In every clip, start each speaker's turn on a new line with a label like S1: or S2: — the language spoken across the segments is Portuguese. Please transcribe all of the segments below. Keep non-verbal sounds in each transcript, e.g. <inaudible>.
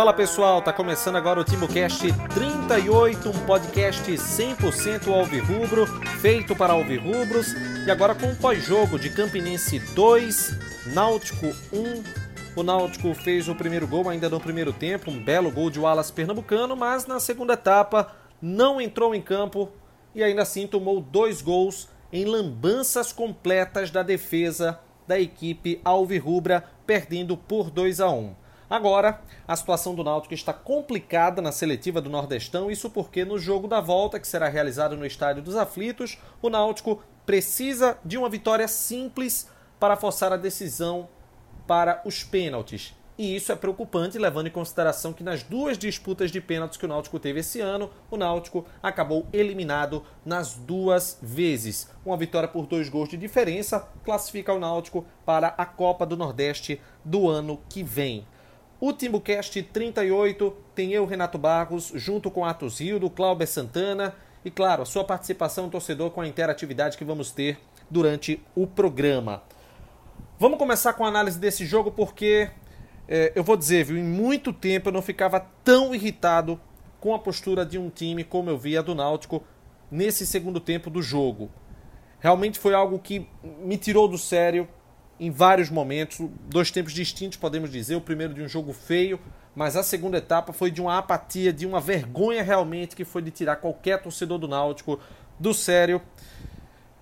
S1: Fala pessoal, tá começando agora o TimbuCast 38, um podcast 100% alvirrubro, feito para alvirrubros, e agora com o pós-jogo de Campinense 2, Náutico 1. O Náutico fez o primeiro gol ainda no primeiro tempo, um belo gol de Wallace Pernambucano, mas na segunda etapa não entrou em campo e ainda assim tomou dois gols em lambanças completas da defesa da equipe alvirrubra, perdendo por 2 a 1. Agora, a situação do Náutico está complicada na seletiva do Nordestão, isso porque no jogo da volta, que será realizado no Estádio dos Aflitos, o Náutico precisa de uma vitória simples para forçar a decisão para os pênaltis. E isso é preocupante, levando em consideração que nas duas disputas de pênaltis que o Náutico teve esse ano, o Náutico acabou eliminado nas duas vezes. Uma vitória por dois gols de diferença classifica o Náutico para a Copa do Nordeste do ano que vem. O Timbucast 38 tem eu, Renato Barros, junto com Atos Rildo, Cláudio Santana e, claro, a sua participação torcedor com a interatividade que vamos ter durante o programa. Vamos começar com a análise desse jogo porque é, eu vou dizer, viu, em muito tempo eu não ficava tão irritado com a postura de um time como eu vi a do Náutico nesse segundo tempo do jogo. Realmente foi algo que me tirou do sério em vários momentos, dois tempos distintos, podemos dizer. O primeiro de um jogo feio, mas a segunda etapa foi de uma apatia, de uma vergonha realmente, que foi de tirar qualquer torcedor do Náutico do sério.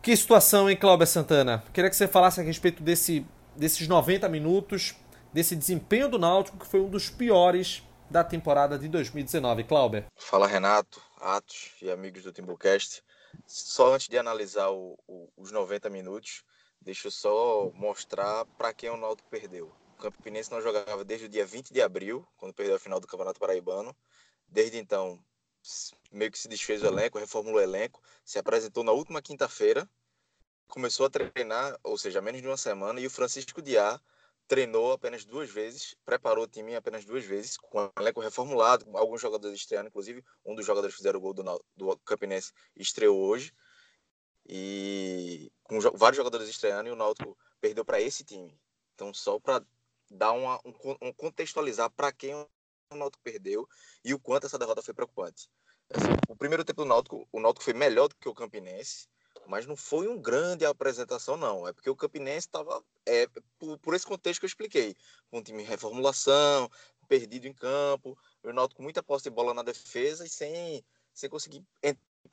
S1: Que situação, hein, Cláudia Santana? Queria que você falasse a respeito desse, desses 90 minutos desse desempenho do Náutico, que foi um dos piores da temporada de 2019. Clauber.
S2: Fala Renato, Atos e amigos do Timbucast. Só antes de analisar o, o, os 90 minutos, deixa eu só mostrar para quem o Náutico perdeu. O Campinense não jogava desde o dia 20 de abril, quando perdeu a final do Campeonato Paraibano. Desde então, meio que se desfez o elenco, reformulou o elenco, se apresentou na última quinta-feira, começou a treinar, ou seja, menos de uma semana, e o Francisco Diá treinou apenas duas vezes, preparou o time apenas duas vezes, com o elenco reformulado, alguns jogadores estreando, inclusive um dos jogadores que fizeram o gol do, do Campinense estreou hoje, e com vários jogadores estreando, e o Náutico perdeu para esse time. Então, só para dar uma, um, um contextualizar para quem o Náutico perdeu e o quanto essa derrota foi preocupante. Assim, o primeiro tempo do Náutico, o Náutico foi melhor do que o Campinense, mas não foi uma grande apresentação, não. É porque o Campinense estava, é, por, por, esse contexto que eu expliquei, um time em reformulação, perdido em campo, o Náutico com muita posse de bola na defesa e sem, sem conseguir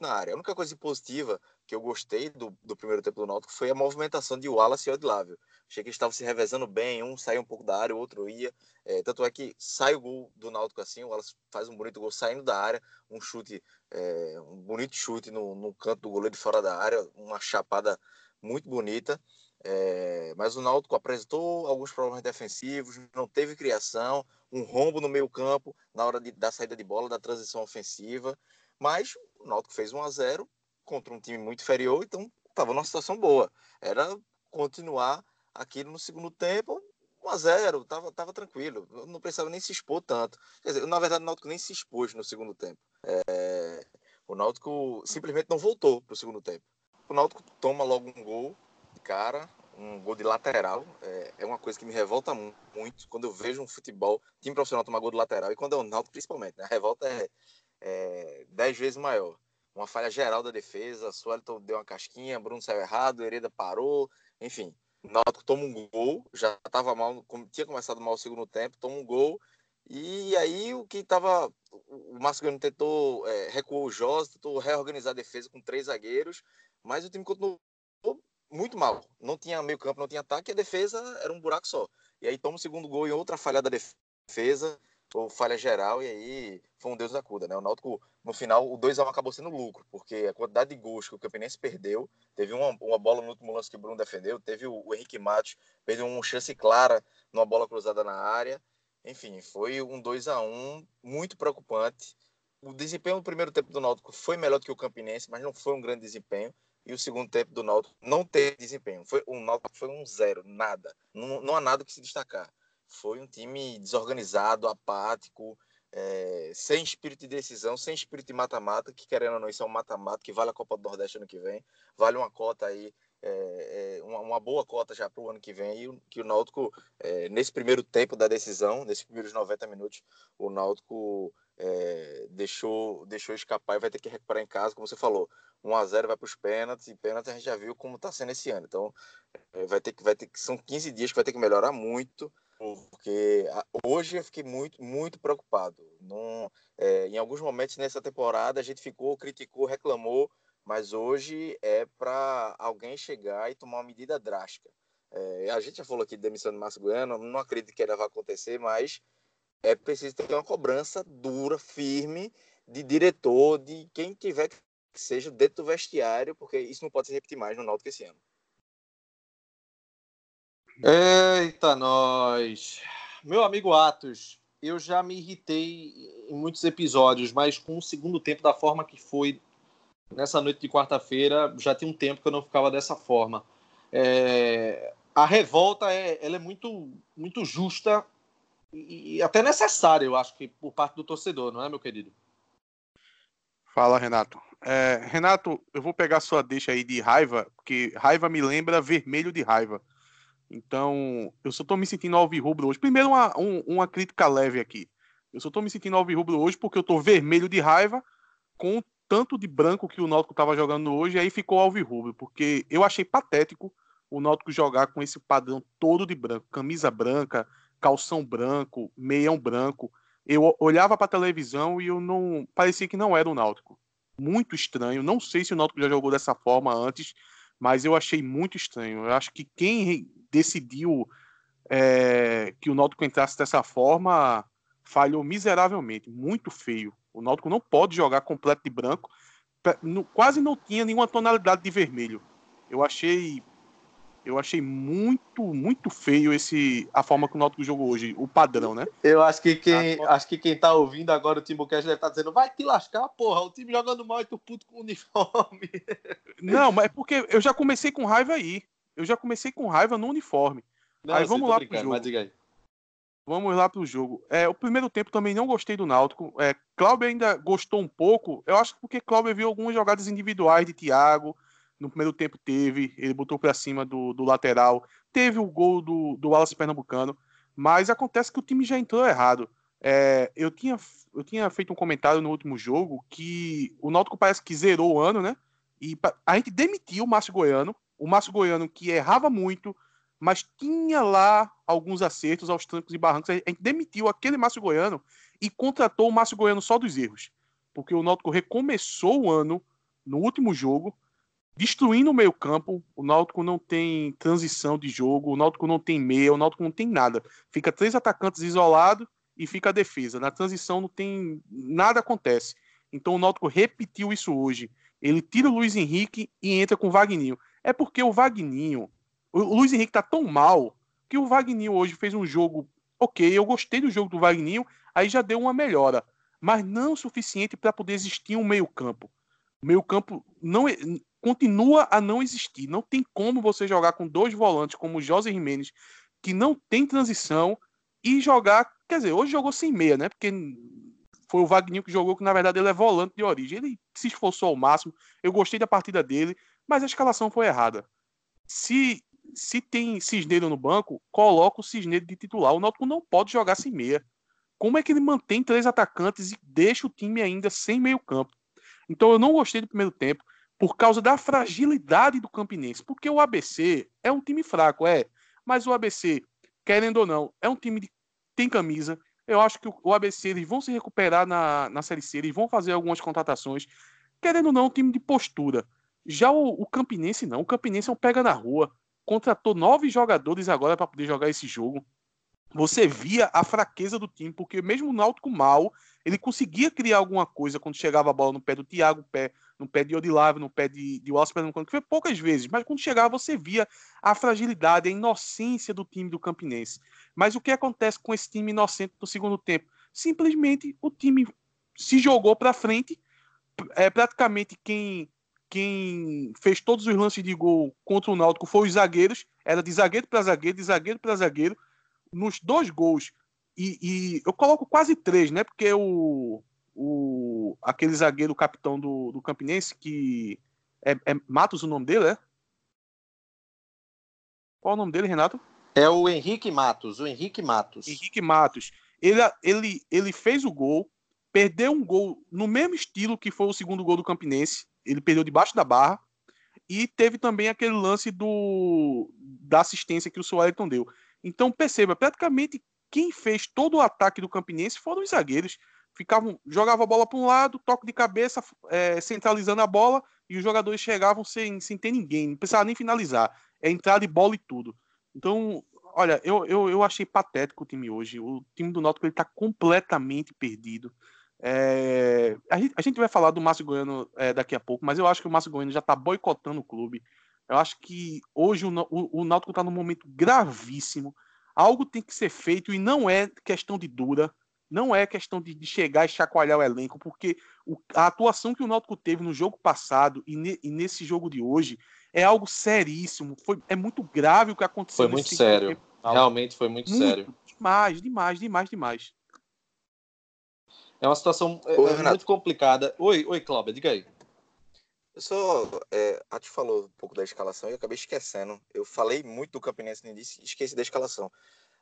S2: na área. A única coisa positiva que eu gostei do, do primeiro tempo do Náutico foi a movimentação de Wallace e Odilávio. Achei que eles estavam se revezando bem, um saía um pouco da área, o outro ia. É, tanto é que sai o gol do Náutico assim, o Wallace faz um bonito gol saindo da área, um chute, é, um bonito chute no, no canto do goleiro de fora da área, uma chapada muito bonita. É, mas o Náutico apresentou alguns problemas defensivos, não teve criação, um rombo no meio campo na hora de, da saída de bola, da transição ofensiva. Mas o Náutico fez 1 a 0 contra um time muito inferior, então estava numa situação boa. Era continuar aquilo no segundo tempo, 1 a 0 tava, tava tranquilo, não precisava nem se expor tanto. Quer dizer, na verdade, o Náutico nem se expôs no segundo tempo. É, o Náutico simplesmente não voltou para o segundo tempo. O Náutico toma logo um gol de cara, um gol de lateral. É, é, uma coisa que me revolta muito quando eu vejo um futebol, time profissional tomar gol de lateral, e quando é o Náutico principalmente. Né? A revolta é, é dez vezes maior. Uma falha geral da defesa, Suelton deu uma casquinha, Bruno saiu errado, Hereda parou, enfim. Náutico toma um gol, já estava mal, tinha começado mal o segundo tempo, toma um gol, e aí o que estava. O Márcio tentou, é, recuou o Jós, tentou reorganizar a defesa com três zagueiros, mas o time continuou muito mal. Não tinha meio campo, não tinha ataque, a defesa era um buraco só. E aí toma o segundo gol em outra falha da defesa, ou falha geral, e aí foi um Deus da cuda, né? O Náutico, no final, o 2x1 acabou sendo lucro, porque a quantidade de gols que o Campinense perdeu, teve uma, uma bola no último lance que o Bruno defendeu, teve o, o Henrique Matos, perdeu uma chance clara numa bola cruzada na área, enfim, foi um 2 a 1 muito preocupante. O desempenho no primeiro tempo do Náutico foi melhor do que o Campinense, mas não foi um grande desempenho. E o segundo tempo do Náutico não teve desempenho. Foi, o Náutico foi um zero, nada. Não, não há nada que se destacar. Foi um time desorganizado, apático, é, sem espírito de decisão, sem espírito de mata-mata, que querendo ou não, isso é um mata-mata que vale a Copa do Nordeste ano que vem, vale uma cota aí é, é, uma, uma, boa cota já para o ano que vem. E que o Náutico, é, nesse primeiro tempo da decisão, nesses primeiros 90 minutos, o Náutico é, deixou, deixou escapar e vai ter que recuperar em casa, como você falou. 1 a 0 vai para os pênaltis, e pênaltis a gente já viu como está sendo esse ano. Então, é, vai ter que, vai ter que, são 15 dias que vai ter que melhorar muito, porque hoje eu fiquei muito, muito preocupado. Não, é, em alguns momentos nessa temporada a gente ficou, criticou, reclamou, mas hoje é para alguém chegar e tomar uma medida drástica. É, a gente já falou aqui de demissão de Márcio Goiano, não acredito que ela vá acontecer, mas é preciso ter uma cobrança dura, firme, de diretor, de quem tiver que seja dentro do vestiário, porque isso não pode se repetir mais no Náutico esse ano.
S3: Eita, nós! Meu amigo Atos, eu já me irritei em muitos episódios, mas com o segundo tempo, da forma que foi nessa noite de quarta-feira, já tem um tempo que eu não ficava dessa forma. É... A revolta é, ela é muito, muito justa e, até necessária, eu acho que por parte do torcedor, não é, meu querido?
S4: Fala, Renato. É, Renato, eu vou pegar sua deixa aí de raiva, porque raiva me lembra vermelho de raiva. Então, eu só tô me sentindo alvirrubro hoje. Primeiro, uma, um, uma crítica leve aqui. Eu só tô me sentindo alvirrubro hoje porque eu tô vermelho de raiva com o tanto de branco que o Náutico tava jogando hoje, e aí ficou alvirrubro, porque eu achei patético o Náutico jogar com esse padrão todo de branco, camisa branca, calção branco, meião branco. Eu olhava para televisão e eu não parecia que não era o Náutico. Muito estranho. Não sei se o Náutico já jogou dessa forma antes, mas eu achei muito estranho. Eu acho que quem decidiu é, que o Náutico entrasse dessa forma falhou miseravelmente, muito feio. O Náutico não pode jogar completo de branco, quase não tinha nenhuma tonalidade de vermelho. Eu achei eu achei muito, muito feio esse a forma que o Náutico jogou hoje, o padrão, né?
S3: Eu acho que quem, a... acho que quem tá ouvindo agora o Timbucast deve estar tá dizendo, vai te lascar, porra, o time jogando mal e tu puto com o uniforme.
S4: Não, mas é porque eu já comecei com raiva aí. Eu já comecei com raiva no uniforme. Não, aí vamos lá pro jogo. Vamos lá pro jogo. É, o primeiro tempo também não gostei do Náutico. É, Cláudio ainda gostou um pouco. Eu acho que porque Cláudio viu algumas jogadas individuais de Thiago no primeiro tempo teve, ele botou para cima do, do lateral, teve o gol do, do Wallace Pernambucano, mas acontece que o time já entrou errado. É, eu, tinha, eu tinha feito um comentário no último jogo que o Náutico parece que zerou o ano, né? E a gente demitiu o Márcio Goiano, o Márcio Goiano que errava muito, mas tinha lá alguns acertos aos trancos e barrancos. A gente demitiu aquele Márcio Goiano e contratou o Márcio Goiano só dos erros. Porque o Náutico recomeçou o ano no último jogo destruindo o meio-campo. O Náutico não tem transição de jogo, o Náutico não tem meia, o Náutico não tem nada. Fica três atacantes isolados e fica a defesa. Na transição não tem nada acontece. Então o Náutico repetiu isso hoje. Ele tira o Luiz Henrique e entra com o Vagninho. É porque o Vagninho, o Luiz Henrique tá tão mal que o Vagninho hoje fez um jogo ok. Eu gostei do jogo do Vagninho, aí já deu uma melhora, mas não o suficiente para poder existir um meio-campo. O meio-campo não continua a não existir. Não tem como você jogar com dois volantes como o José Jimenez, que não tem transição, e jogar. Quer dizer, hoje jogou sem meia, né? Porque foi o Wagner que jogou, que na verdade ele é volante de origem. Ele se esforçou ao máximo. Eu gostei da partida dele, mas a escalação foi errada. Se, se tem Cisneiro no banco, coloca o Cisneiro de titular. O Náutico não pode jogar sem meia. Como é que ele mantém três atacantes e deixa o time ainda sem meio campo? Então eu não gostei do primeiro tempo por causa da fragilidade do Campinense. Porque o ABC é um time fraco, é. Mas o ABC, querendo ou não, é um time que tem camisa. Eu acho que o ABC eles vão se recuperar na, na Série C, eles vão fazer algumas contratações. Querendo ou não, é um time de postura. Já o, o Campinense não. O Campinense é um pega na rua. Contratou nove jogadores agora para poder jogar esse jogo. Você via a fraqueza do time, porque mesmo o Náutico mal, ele conseguia criar alguma coisa quando chegava a bola no pé do Thiago, pé no pé de Odilave, no pé de, de Wallace que foi poucas vezes, mas quando chegava você via a fragilidade, a inocência do time do Campinense. Mas o que acontece com esse time inocente no segundo tempo? Simplesmente o time se jogou para frente, é praticamente quem quem fez todos os lances de gol contra o Náutico foi os zagueiros, era de zagueiro para zagueiro, de zagueiro para zagueiro, nos dois gols. E, e, eu coloco quase três, né? Porque o, o, aquele zagueiro capitão do, do Campinense, que é, é Matos o nome dele, é? Qual é o nome dele, Renato?
S1: É o Henrique Matos, o Henrique Matos.
S4: Henrique Matos. Ele, ele, ele fez o gol, perdeu um gol no mesmo estilo que foi o segundo gol do Campinense. Ele perdeu debaixo da barra. E teve também aquele lance do da assistência que o Suelton deu. Então perceba, praticamente quem fez todo o ataque do Campinense foram os zagueiros. Ficavam, jogava a bola para um lado, toque de cabeça, é, centralizando a bola, e os jogadores chegavam sem, sem ter ninguém, não precisava nem finalizar. É entrar de bola e tudo. Então, olha, eu, eu, eu achei patético o time hoje. O time do Náutico está completamente perdido. É, a, gente, a, gente, vai falar do Márcio Goiano é, daqui a pouco, mas eu acho que o Márcio Goiano já está boicotando o clube. Eu acho que hoje o, o, o Náutico está num momento gravíssimo. Algo tem que ser feito e não é questão de dura, não é questão de, de chegar e chacoalhar o elenco, porque o, a atuação que o Náutico teve no jogo passado e, ne, e nesse jogo de hoje é algo seríssimo. Foi, é muito grave o que aconteceu.
S1: Foi muito sério. Tempo. Realmente foi muito, muito, sério.
S4: Demais, demais, demais, demais.
S1: É uma situação é, é muito complicada. Oi, oi, Cláudia, diga aí.
S2: Eu só. É, a te falou um pouco da escalação e eu acabei esquecendo. Eu falei muito do Campinense no início e esqueci da escalação.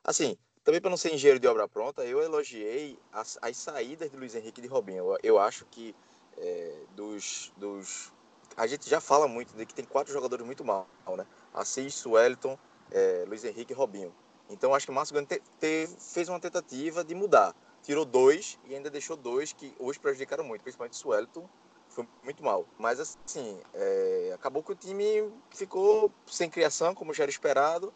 S2: Assim, também para não ser engenheiro de obra pronta, eu elogiei as, as saídas de Luiz Henrique e de Robinho. Eu, eu acho que é, dos, dos a gente já fala muito de que tem quatro jogadores muito mal, né? Assis, Suelton, é, Luiz Henrique e Robinho. Então acho que o Márcio te, te, fez uma tentativa de mudar. Tirou dois e ainda deixou dois que hoje prejudicaram muito, principalmente o Suelton, foi muito mal. Mas assim, é, acabou que o time ficou sem criação, como já era esperado.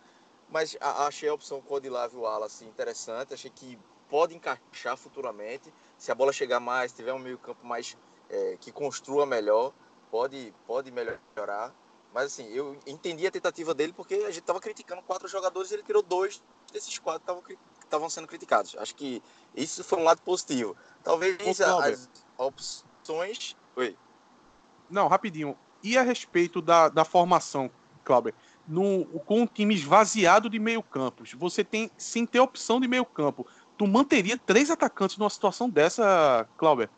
S2: Mas a, achei a opção com o Odilávio Wallace interessante. Achei que pode encaixar futuramente. Se a bola chegar mais, tiver um meio campo mais é, que construa melhor, pode, pode melhorar. Mas assim, eu entendi a tentativa dele porque a gente estava criticando quatro jogadores e ele tirou dois desses quatro que estavam sendo criticados. Acho que isso foi um lado positivo. Talvez as opções. Oi.
S4: Não, rapidinho. E a respeito da, da formação, Cláudio? No, com um time esvaziado de meio campos, você tem, sem ter opção de meio campo, tu manteria três atacantes numa situação dessa, Cláudio?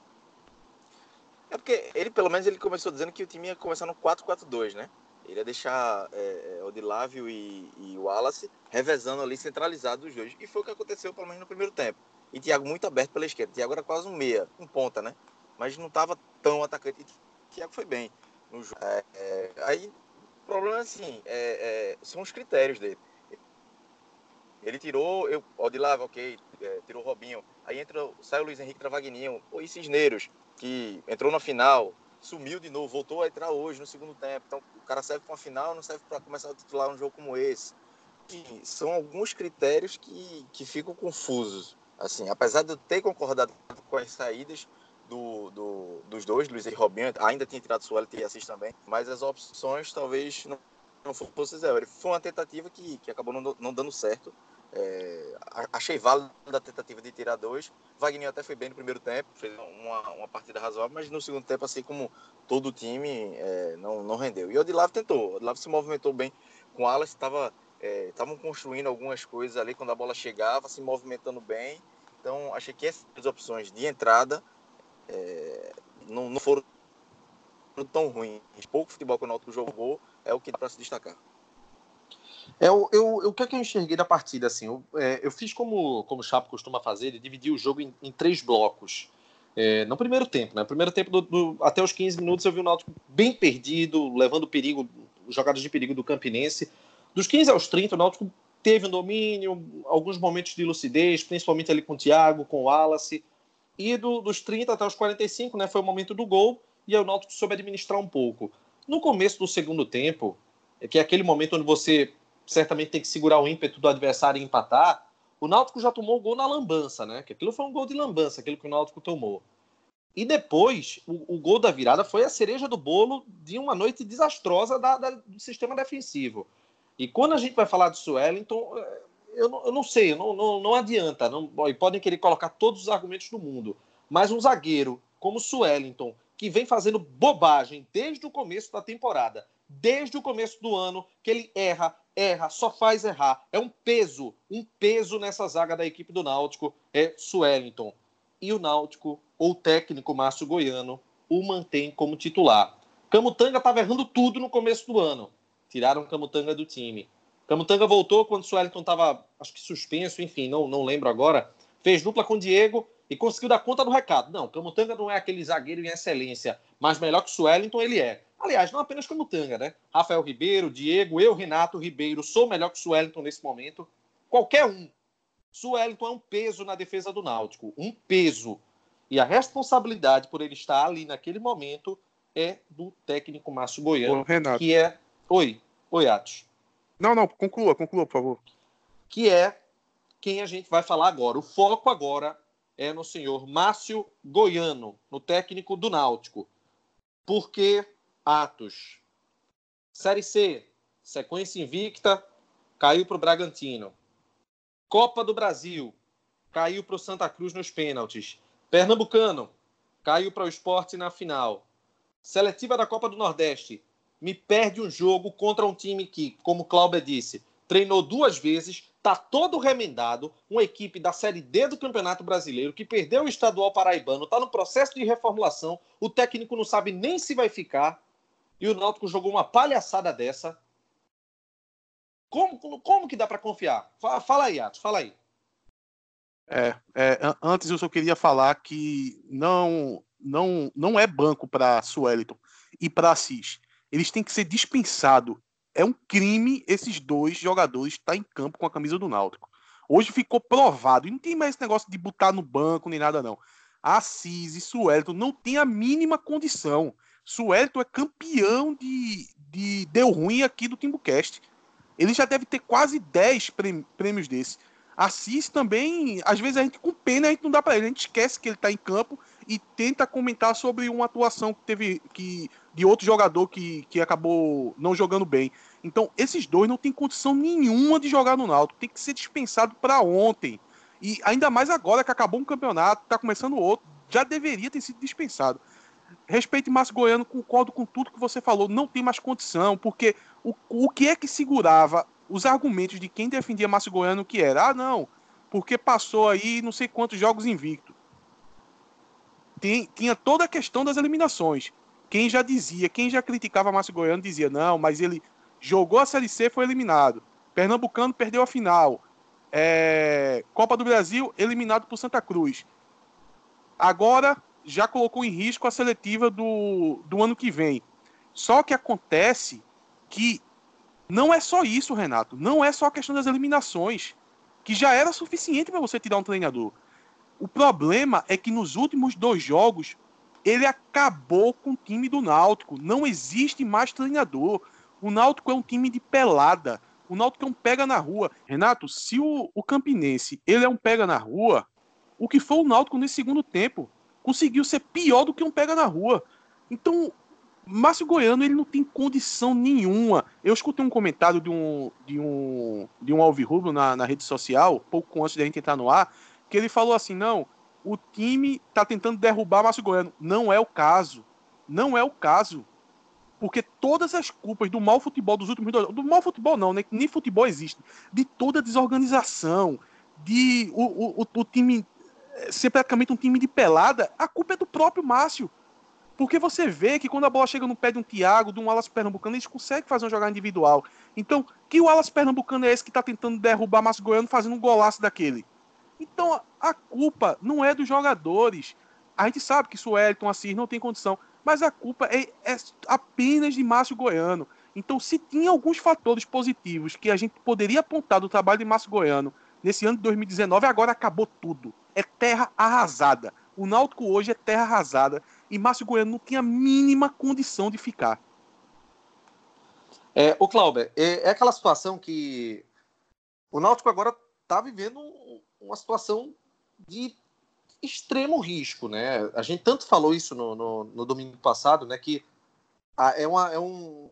S2: É porque ele, pelo menos, ele começou dizendo que o time ia começar no 4-4-2, né? Ele ia deixar é, é Odilávio e, e Wallace revezando ali, centralizado os dois. E foi o que aconteceu, pelo menos, no primeiro tempo. E Thiago muito aberto pela esquerda. Thiago era quase um meia, um ponta, né? Mas não estava tão atacante. E Thiago foi bem no jogo. É, é, aí, o problema, assim, é, é, são os critérios dele. Ele tirou, eu, Odilávio, ok, é, tirou Robinho. Aí entra, sai o Luiz Henrique Travagninho, ou Cisneiros que entrou na final, sumiu de novo, voltou a entrar hoje no segundo tempo. Então o cara serve para uma final, não serve para começar a titular um jogo como esse. E são alguns critérios que, que ficam confusos. Assim, apesar de eu ter concordado com as saídas do, do, dos dois, Luiz e Robinho, ainda tinha tirado Sueli e Assis também, mas as opções talvez não, não fossem zero. Foi uma tentativa que, que acabou não, não dando certo. É, achei válido a tentativa de tirar dois. Wagner até foi bem no primeiro tempo, fez uma, uma partida razoável, mas no segundo tempo, assim como todo o time, é, não, não rendeu. E o Odilavo tentou, o se movimentou bem com Alas, estava estavam é, construindo algumas coisas ali quando a bola chegava, se movimentando bem. Então, achei que essas opções de entrada é, não, não foram tão ruins. Pouco futebol que o Náutico jogou é o que dá para se destacar.
S1: É, eu, eu, o que é que eu enxerguei da partida? Assim, eu, é, eu fiz como, como o Chapo costuma fazer, ele dividiu o jogo em, em três blocos. É, no primeiro tempo, né? primeiro tempo, do, do, até os 15 minutos, eu vi o Náutico bem perdido, levando perigo, jogadas de perigo do Campinense. Dos 15 aos 30, o Náutico teve um domínio, alguns momentos de lucidez, principalmente ali com o Thiago, com o Wallace. E do, dos 30 até os 45, né, foi o momento do gol, e o Náutico soube administrar um pouco. No começo do segundo tempo, é que é aquele momento onde você certamente tem que segurar o ímpeto do adversário e empatar, o Náutico já tomou o gol na lambança, né? Que aquilo foi um gol de lambança, aquilo que o Náutico tomou. E depois, o, o gol da virada foi a cereja do bolo de uma noite desastrosa da, da, do sistema defensivo. E quando a gente vai falar do Suellington, é, eu não, eu não sei, não, não, não adianta. Não, e podem querer colocar todos os argumentos do mundo. Mas um zagueiro como o Suellington, que vem fazendo bobagem desde o começo da temporada, desde o começo do ano, que ele erra, erra, só faz errar. É um peso, um peso nessa zaga da equipe do Náutico, é Suellington. E o Náutico, ou o técnico Márcio Goiano, o mantém como titular. Camutanga estava errando tudo no começo do ano. Tiraram Camutanga do time. Camutanga voltou quando o estava, acho que suspenso, enfim, não, não lembro agora. Fez dupla com Diego e conseguiu dar conta do recado. Não, Camutanga não é aquele zagueiro em excelência, mas melhor que o ele é. Aliás, não apenas Camutanga, né? Rafael Ribeiro, Diego, eu, Renato Ribeiro, sou melhor que o Suelton nesse momento. Qualquer um. Suelton é um peso na defesa do Náutico. Um peso. E a responsabilidade por ele estar ali naquele momento é do técnico Márcio Goiano. Ô,
S4: Renato.
S1: Que é. Oi. Oi, Atos.
S4: Não, não, conclua, conclua, por favor.
S1: Que é quem a gente vai falar agora. O foco agora é no senhor Márcio Goiano, no técnico do Náutico. Porque Atos, Série C, sequência invicta, caiu para o Bragantino. Copa do Brasil, caiu para o Santa Cruz nos pênaltis. Pernambucano, caiu para o esporte na final. Seletiva da Copa do Nordeste, me perde um jogo contra um time que, como Cláudia disse, treinou duas vezes, está todo remendado, uma equipe da Série D do Campeonato Brasileiro que perdeu o estadual paraibano, está no processo de reformulação, o técnico não sabe nem se vai ficar, e o Náutico jogou uma palhaçada dessa. Como, como que dá para confiar? Fala, fala aí, Atos, fala aí.
S4: É, é, antes eu só queria falar que não não não é banco para Sueliton e para Assis. Eles têm que ser dispensados. É um crime esses dois jogadores estar em campo com a camisa do Náutico. Hoje ficou provado. E não tem mais esse negócio de botar no banco nem nada, não. Assis e Suelton não tem a mínima condição. Suelton é campeão de, de deu ruim aqui do Timbucast. Ele já deve ter quase 10 prêmios desse. Assis também, às vezes a gente com pena a gente não dá para ele, a gente esquece que ele está em campo e tenta comentar sobre uma atuação que teve que de outro jogador que, que acabou não jogando bem. Então, esses dois não têm condição nenhuma de jogar no Náutico, tem que ser dispensado para ontem. E ainda mais agora que acabou um campeonato, está começando outro, já deveria ter sido dispensado. Respeito Márcio Goiano, concordo com tudo que você falou, não tem mais condição, porque o, o que é que segurava os argumentos de quem defendia Márcio Goiano que era, ah, não, porque passou aí não sei quantos jogos invicto. Tem, tinha toda a questão das eliminações. Quem já dizia, quem já criticava Márcio Goiano dizia, não, mas ele jogou a Série C foi eliminado. Pernambucano perdeu a final. É... Copa do Brasil, eliminado por Santa Cruz. Agora já colocou em risco a seletiva do, do ano que vem. Só que acontece que não é só isso, Renato. Não é só a questão das eliminações, que já era suficiente para você tirar um treinador. O problema é que nos últimos dois jogos ele acabou com o time do Náutico. Não existe mais treinador. O Náutico é um time de pelada. O Náutico é um pega na rua. Renato, se o, o Campinense ele é um pega na rua, o que foi o Náutico nesse segundo tempo conseguiu ser pior do que um pega na rua. Então, Márcio Goiano ele não tem condição nenhuma. Eu escutei um comentário de um de um de um alvirrubro na, na rede social, pouco antes da gente entrar no ar, que ele falou assim: "Não, o time está tentando derrubar Márcio Goiano". Não é o caso. Não é o caso. Porque todas as culpas do mau futebol dos últimos dois do mau futebol não, né? Nem futebol existe. De toda a desorganização, de o, o, o time ser praticamente um time de pelada, a culpa é do próprio Márcio. Porque você vê que quando a bola chega no pé de um Thiago, de um Alas Pernambucano, eles conseguem fazer uma jogada individual. Então, que o Alas Pernambucano é esse que está tentando derrubar Márcio Goiano fazendo um golaço daquele? Então, a culpa não é dos jogadores. A gente sabe que Suelton, Assis não tem condição. Mas a culpa é, é apenas de Márcio Goiano. Então, se tinha alguns fatores positivos que a gente poderia apontar do trabalho de Márcio Goiano nesse ano de 2019, agora acabou tudo. É terra arrasada. O Náutico hoje é terra arrasada e Márcio Goiano não tinha a mínima condição de ficar.
S1: É, o Clauber, é, é, aquela situação que o Náutico agora está vivendo uma situação de extremo risco, né? A gente tanto falou isso no, no, no domingo passado, né? Que é, uma, é um,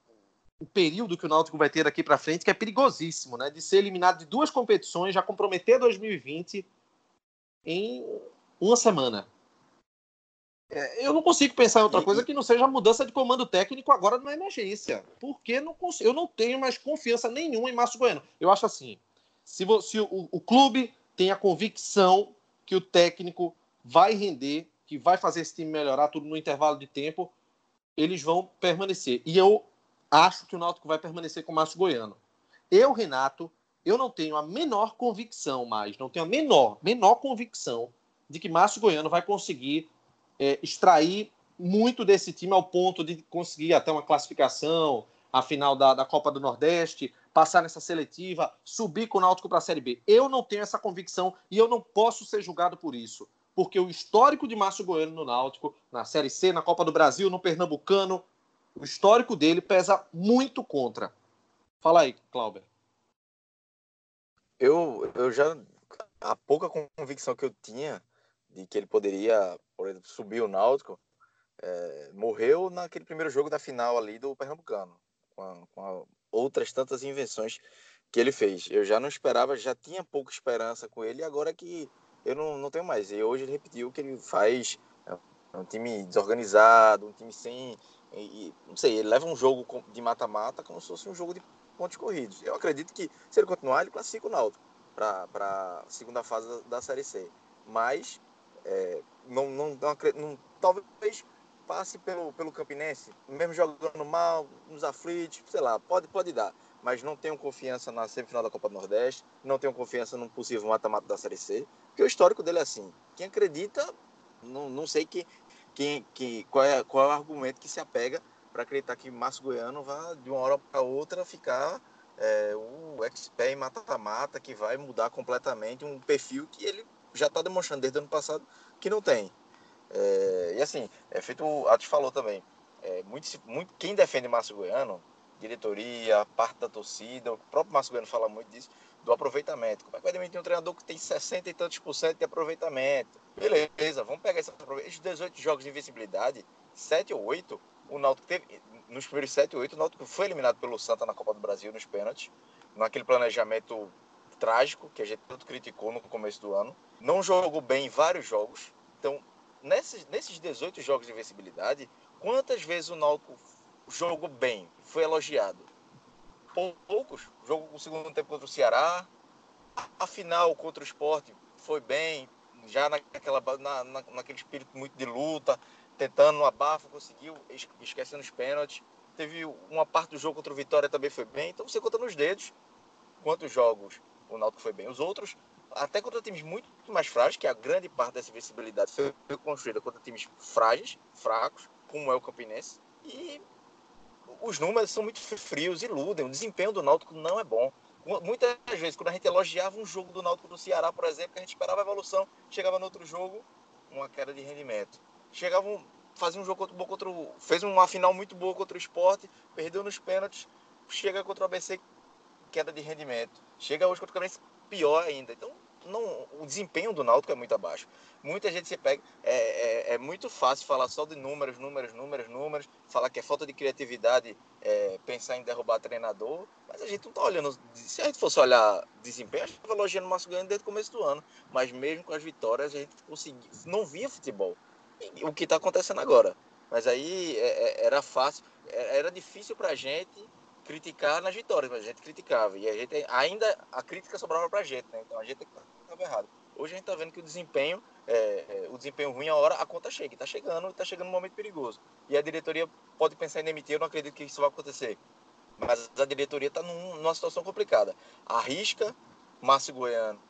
S1: um período que o Náutico vai ter aqui para frente que é perigosíssimo, né? De ser eliminado de duas competições, já comprometer 2020 em uma semana. É, eu não consigo pensar em outra coisa que não seja a mudança de comando técnico agora numa emergência. Porque não consigo, eu não tenho mais confiança nenhuma em Márcio Bueno. Eu acho assim: se, se o, o clube tem a convicção que o técnico vai render, que vai fazer esse time melhorar tudo no intervalo de tempo, eles vão permanecer. E eu acho que o Náutico vai permanecer com o Márcio Goiano.
S3: Eu, Renato, eu não tenho a menor convicção mais, não tenho a menor, menor convicção de que Márcio Goiano vai conseguir é, extrair muito desse time ao ponto de conseguir até uma classificação, a final da, da Copa do Nordeste, passar nessa seletiva, subir com o Náutico para a Série B. Eu não tenho essa convicção e eu não posso ser julgado por isso. Porque o histórico de Márcio Goiano no Náutico, na Série C, na Copa do Brasil, no Pernambucano, o histórico dele pesa muito contra. Fala aí, Clauber.
S2: Eu, eu já. A pouca convicção que eu tinha de que ele poderia, por exemplo, subir o Náutico, é, morreu naquele primeiro jogo da final ali do Pernambucano, com, a, com a, outras tantas invenções que ele fez. Eu já não esperava, já tinha pouca esperança com ele, e agora que eu não, não tenho mais. E hoje ele repetiu que ele faz é um time desorganizado, um time sem. E, não sei, ele leva um jogo de mata-mata como se fosse um jogo de pontos corridos. Eu acredito que, se ele continuar, ele classifica o Náutico para a segunda fase da, Série C. Mas, é, não, não, não, não, talvez passe pelo, pelo Campinense, mesmo jogando mal, nos aflitos, sei lá, pode, pode dar. Mas não tenho confiança na semifinal da Copa do Nordeste, não tenho confiança num possível mata-mata da Série C, porque o histórico dele é assim. Quem acredita, não, não sei que, quem, que, qual, é, qual é o argumento que se apega para acreditar que Márcio Goiano vai, de uma hora para outra, ficar é, o expert em mata-mata, que vai mudar completamente um perfil que ele já está demonstrando desde o ano passado que não tem. É, e assim, é feito, o Atos falou também, é, muito, muito, quem defende Márcio Goiano, diretoria, parte da torcida, o próprio Márcio Goiano fala muito disso, do aproveitamento. Como é que vai demitir um treinador que tem 60 e tantos por cento de aproveitamento? Beleza, vamos pegar esses 18 jogos de invencibilidade, 7 ou 8, o Náutico teve, nos primeiros 7 ou 8, o Náutico foi eliminado pelo Santa na Copa do Brasil nos pênaltis, naquele planejamento trágico que a gente tanto criticou no começo do ano. Não jogou bem em vários jogos. Então, nesses, nesses 18 jogos de invencibilidade, quantas vezes o Náutico jogou bem, foi elogiado? Poucos. Jogo no segundo tempo contra o Ceará, a final contra o esporte foi bem, já naquela, na, na, naquele espírito muito de luta, tentando uma abafa, conseguiu, esquecendo os pênaltis. Teve uma parte do jogo contra o Vitória também foi bem. Então você conta nos dedos quantos jogos o Náutico foi bem. Os outros, até contra times muito mais frágeis, que a grande parte dessa invencibilidade foi construída contra times frágeis, fracos, como é o Campinense. E os números são muito frios, iludem. O desempenho do Náutico não é bom. Muitas vezes, quando a gente elogiava um jogo do Náutico do Ceará, por exemplo, que a gente esperava a evolução, chegava no outro jogo, uma queda de rendimento chegavam, fazia um jogo bom contra o. fez uma final muito boa contra o esporte, perdeu nos pênaltis, chega contra o ABC, queda de rendimento. Chega hoje contra o Campinense, pior ainda. Então, não, o desempenho do Náutico é muito abaixo. Muita gente se pega. É, é, é, muito fácil falar só de números, números, números, números, falar que é falta de criatividade é, pensar em derrubar treinador, mas a gente não está olhando. Se a gente fosse olhar desempenho, a gente estava elogiando o Márcio Ganho desde o começo do ano. Mas mesmo com as vitórias, a gente conseguia, não via futebol o que está acontecendo agora. Mas aí é, é, era fácil, é, era difícil para a gente criticar nas vitórias, mas a gente criticava. E a gente ainda a crítica sobrava para a gente, né? Então a gente estava errado. Hoje a gente está vendo que o desempenho, é, o desempenho ruim, a hora a conta chega. Está chegando, está chegando um momento perigoso. E a diretoria pode pensar em demitir, eu não acredito que isso vai acontecer. Mas a diretoria está num, numa situação complicada. Arrisca Márcio Goiano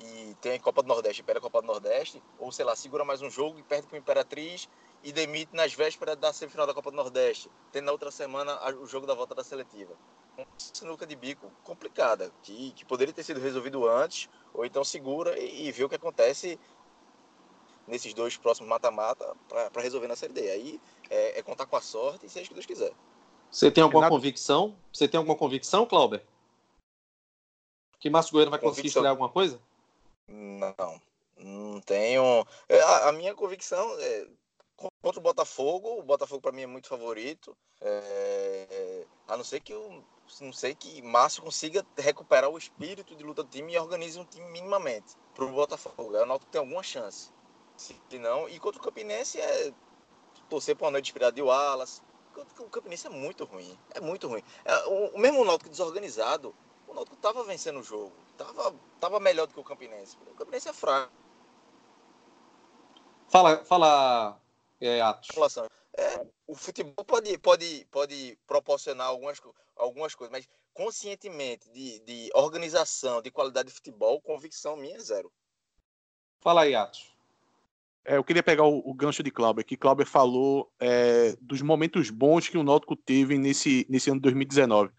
S2: e tem a Copa do Nordeste, perde a Copa do Nordeste, ou sei lá, segura mais um jogo e perde para o Imperatriz e demite nas vésperas da semifinal da Copa do Nordeste, tendo na outra semana o jogo da volta da seletiva. Uma sinuca de bico complicada, que, que poderia ter sido resolvido antes, ou então segura e, e vê o que acontece nesses dois próximos mata-mata para resolver na Série D. Aí é, é, contar com a sorte e seja o que Deus quiser.
S3: Você tem alguma Renato... convicção? Você tem alguma convicção, Clauber? Que Márcio Goiano vai conseguir estrear alguma coisa?
S2: Não, não tenho. É, a, a minha convicção é contra o Botafogo. O Botafogo para mim é muito favorito. É, a não ser que o não sei que Márcio consiga recuperar o espírito de luta do time e organize um time minimamente para o Botafogo. Eu noto que tem alguma chance. Se não, e contra o Campinense é torcer para uma noite inspirada de Wallace. O Campinense é muito ruim. É muito ruim. É, o, o mesmo Náutico desorganizado, o Náutico estava vencendo o jogo tava, tava melhor do que o Campinense. O Campinense é fraco.
S3: Fala, fala é, Atos.
S2: É, o futebol pode, pode, pode proporcionar algumas, algumas coisas, mas conscientemente de, de organização, de qualidade de futebol, convicção minha é zero.
S1: Fala aí, Atos.
S4: É, eu queria pegar o, o, gancho de Clauber, que Clauber falou é, dos momentos bons que o Náutico teve nesse, nesse ano de 2019.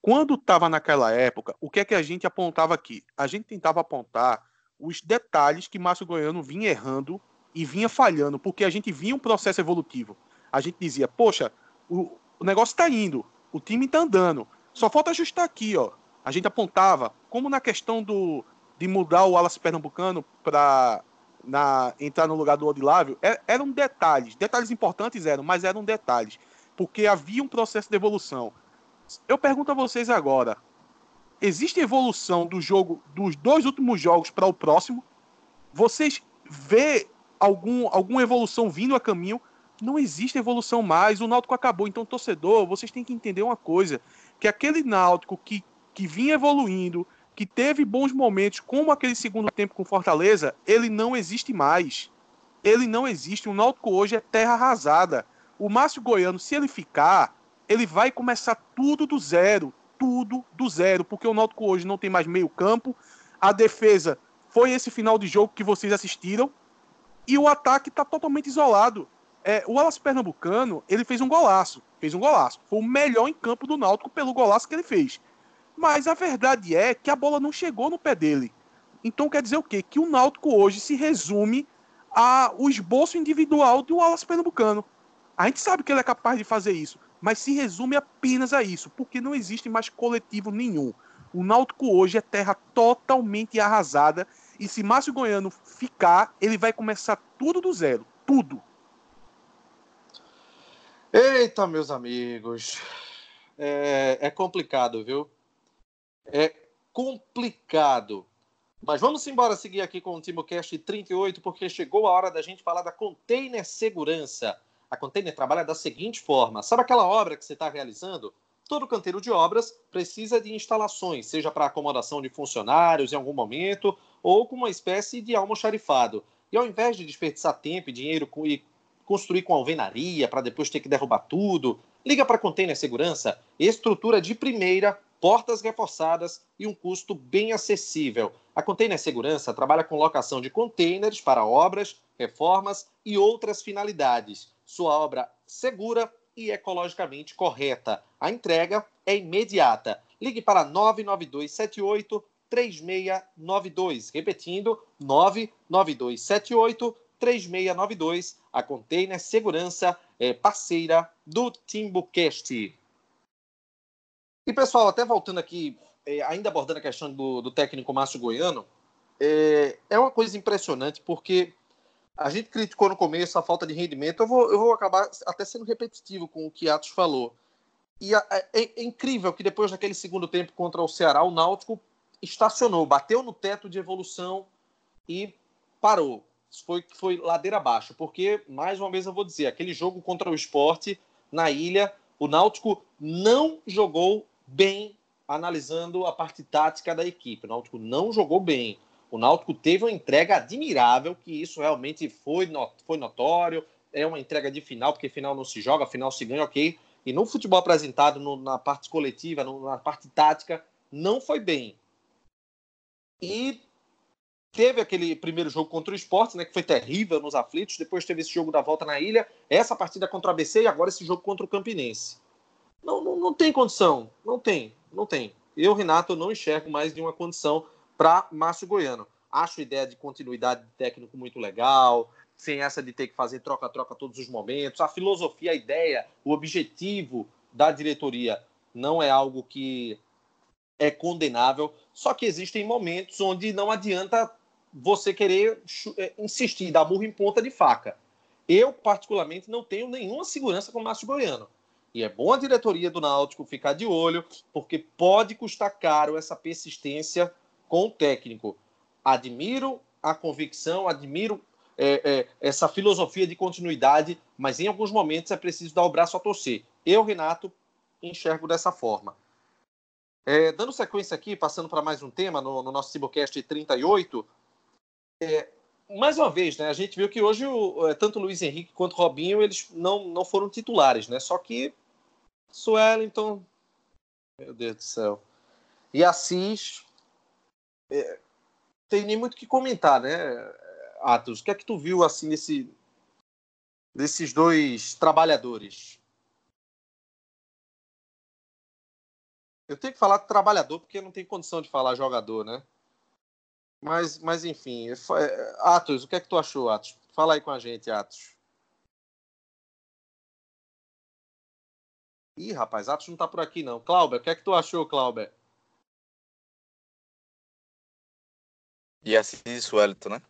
S4: Quando estava naquela época, o que é que a gente apontava aqui? A gente tentava apontar os detalhes que Márcio Goiano vinha errando e vinha falhando, porque a gente via um processo evolutivo. A gente dizia, poxa, o, o negócio está indo, o time está andando, só falta ajustar aqui, ó. A gente apontava, como na questão do, de mudar o Wallace Pernambucano para entrar no lugar do Odilávio, é, eram detalhes. Detalhes importantes eram, mas eram detalhes. Porque havia um processo de evolução. Eu pergunto a vocês agora: existe evolução do jogo dos dois últimos jogos para o próximo? Vocês vê algum, alguma evolução vindo a caminho? Não existe evolução mais. O Náutico acabou. Então, torcedor, vocês têm que entender uma coisa: que aquele Náutico que, que vinha evoluindo, que teve bons momentos, como aquele segundo tempo com Fortaleza, ele não existe mais. Ele não existe. O Náutico hoje é terra arrasada. O Márcio Goiano, se ele ficar, ele vai começar tudo do zero, tudo do zero, porque o Náutico hoje não tem mais meio campo, a defesa foi esse final de jogo que vocês assistiram, e o ataque está totalmente isolado. É, o Alas Pernambucano, ele fez um golaço, fez um golaço, foi o melhor em campo do Náutico pelo golaço que ele fez. Mas a verdade é que a bola não chegou no pé dele. Então quer dizer o quê? Que o Náutico hoje se resume ao esboço individual do Alas Pernambucano. A gente sabe que ele é capaz de fazer isso, mas se resume apenas a isso, porque não existe mais coletivo nenhum. O Náutico hoje é terra totalmente arrasada e se Márcio Goiano ficar, ele vai começar tudo do zero, tudo.
S1: Eita, meus amigos, é, é complicado, viu? É complicado. Mas vamos embora seguir aqui com o TimoCast 38, porque chegou a hora da gente falar da Container Segurança. A Container trabalha da seguinte forma: sabe aquela obra que você está realizando? Todo canteiro de obras precisa de instalações, seja para acomodação de funcionários em algum momento, ou com uma espécie de almoxarifado. E ao invés de desperdiçar tempo e dinheiro e construir com alvenaria para depois ter que derrubar tudo, liga para Container Segurança, estrutura de primeira, portas reforçadas e um custo bem acessível. A Container Segurança trabalha com locação de containers para obras, reformas e outras finalidades. Sua obra segura e ecologicamente correta. A entrega é imediata. Ligue para 99278 3692. Repetindo, 99278 3692. A Container Segurança é parceira do Timbucast. E, pessoal, até voltando aqui, é, ainda abordando a questão do, do técnico Márcio Goiano, é, é, uma coisa impressionante, porque a gente criticou no começo a falta de rendimento. Eu vou, eu vou acabar até sendo repetitivo com o que Atos falou. E a, é, é, incrível que depois daquele segundo tempo contra o Ceará, o Náutico estacionou, bateu no teto de evolução e parou. Foi, foi ladeira abaixo, porque, mais uma vez eu vou dizer, aquele jogo contra o esporte na ilha, o Náutico não jogou bem analisando a parte tática da equipe. O Náutico não jogou bem. O Náutico teve uma entrega admirável, que isso realmente foi, not foi notório. É uma entrega de final, porque final não se joga, final se ganha, ok. E no futebol apresentado, no, na parte coletiva, no, na parte tática, não foi bem. E teve aquele primeiro jogo contra o Esporte, né, que foi terrível nos aflitos. Depois teve esse jogo da volta na ilha, essa partida contra o ABC e agora esse jogo contra o Campinense. Não, não, não tem condição. Não tem. Não tem. Eu, Renato, não enxergo mais de uma condição para Márcio Goiano. Acho a ideia de continuidade de técnico muito legal, sem essa de ter que fazer troca-troca todos os momentos. A filosofia, a ideia, o objetivo da diretoria não é algo que é condenável. Só que existem momentos onde não adianta você querer é, insistir, dar burro em ponta de faca. Eu, particularmente, não tenho nenhuma segurança com o Márcio Goiano. E é bom a diretoria do Náutico ficar de olho, porque pode custar caro essa persistência com o técnico. Admiro a convicção, admiro é, é, essa filosofia de continuidade, mas em alguns momentos é preciso dar o braço a torcer. Eu, Renato, enxergo dessa forma. É, dando sequência aqui, passando para mais um tema no, no nosso Cibocast 38, é, mais uma vez, né, a gente viu que hoje o, é, tanto o Luiz Henrique quanto o Robinho eles não, não foram titulares, né? Só que Suellington Meu Deus do céu. E Assis. É, tem nem muito o que comentar, né, Atos? O que é que tu viu assim nesse, desses dois trabalhadores? Eu tenho que falar trabalhador porque não tem condição de falar jogador, né? Mas, mas enfim, Atos, o que é que tu achou, Atos? Fala aí com a gente, Atos. Ih, rapaz, Atos não tá por aqui não. Clauber, o que é que tu achou, Clauber?
S2: E Assis e Suelito, né?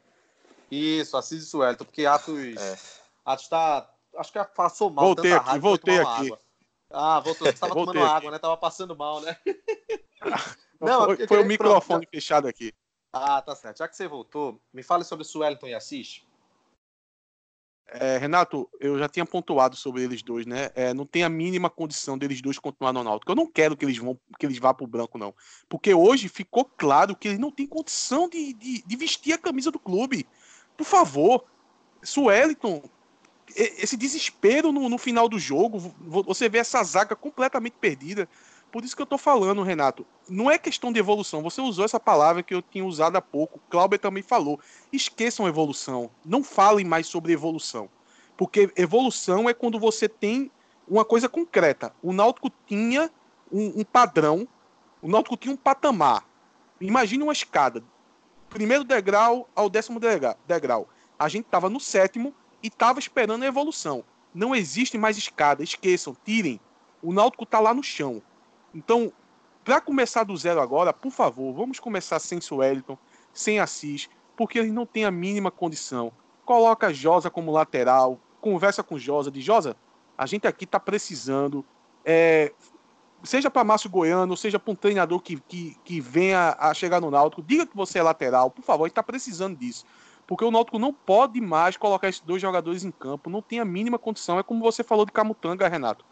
S1: Isso, Assis e Suelito, porque Atos, é. Atos tá, acho que passou mal.
S4: Voltei aqui, raiva, voltei aqui.
S1: Água. Ah, voltou, você tava <laughs> tomando aqui. água, né? Tava passando mal, né? <laughs>
S4: Não, foi, foi o microfone pronto. fechado aqui.
S1: Ah, tá certo. Já que você voltou, me fale sobre Suelton e Assis.
S4: É, Renato, eu já tinha pontuado sobre eles dois, né? É, não tem a mínima condição deles dois continuar no Náutico. Eu não quero que eles vão, que eles vá pro branco, não. Porque hoje ficou claro que eles não têm condição de, de, de vestir a camisa do clube. Por favor, Sueliton, esse desespero no, no final do jogo, você vê essa zaga completamente perdida. Por isso que eu tô falando, Renato. Não é questão de evolução. Você usou essa palavra que eu tinha usado há pouco. O Clauber também falou. Esqueçam evolução. Não falem mais sobre evolução. Porque evolução é quando você tem uma coisa concreta. O Náutico tinha um, um padrão. O Náutico tinha um patamar. Imagine uma escada. Primeiro degrau ao décimo degrau. A gente estava no sétimo e estava esperando a evolução. Não existe mais escada. Esqueçam, tirem. O Náutico está lá no chão. Então, para começar do zero agora, por favor, vamos começar sem Sueliton, sem Assis, porque eles não têm a mínima condição. Coloca Josa como lateral, conversa com Josa, de Josa, a gente aqui está precisando, é, seja para Márcio Goiano, seja para um treinador que, que, que venha a chegar no Náutico, diga que você é lateral, por favor, a gente está precisando disso. Porque o Náutico não pode mais colocar esses dois jogadores em campo, não tem a mínima condição. É como você falou de Camutanga, Renato.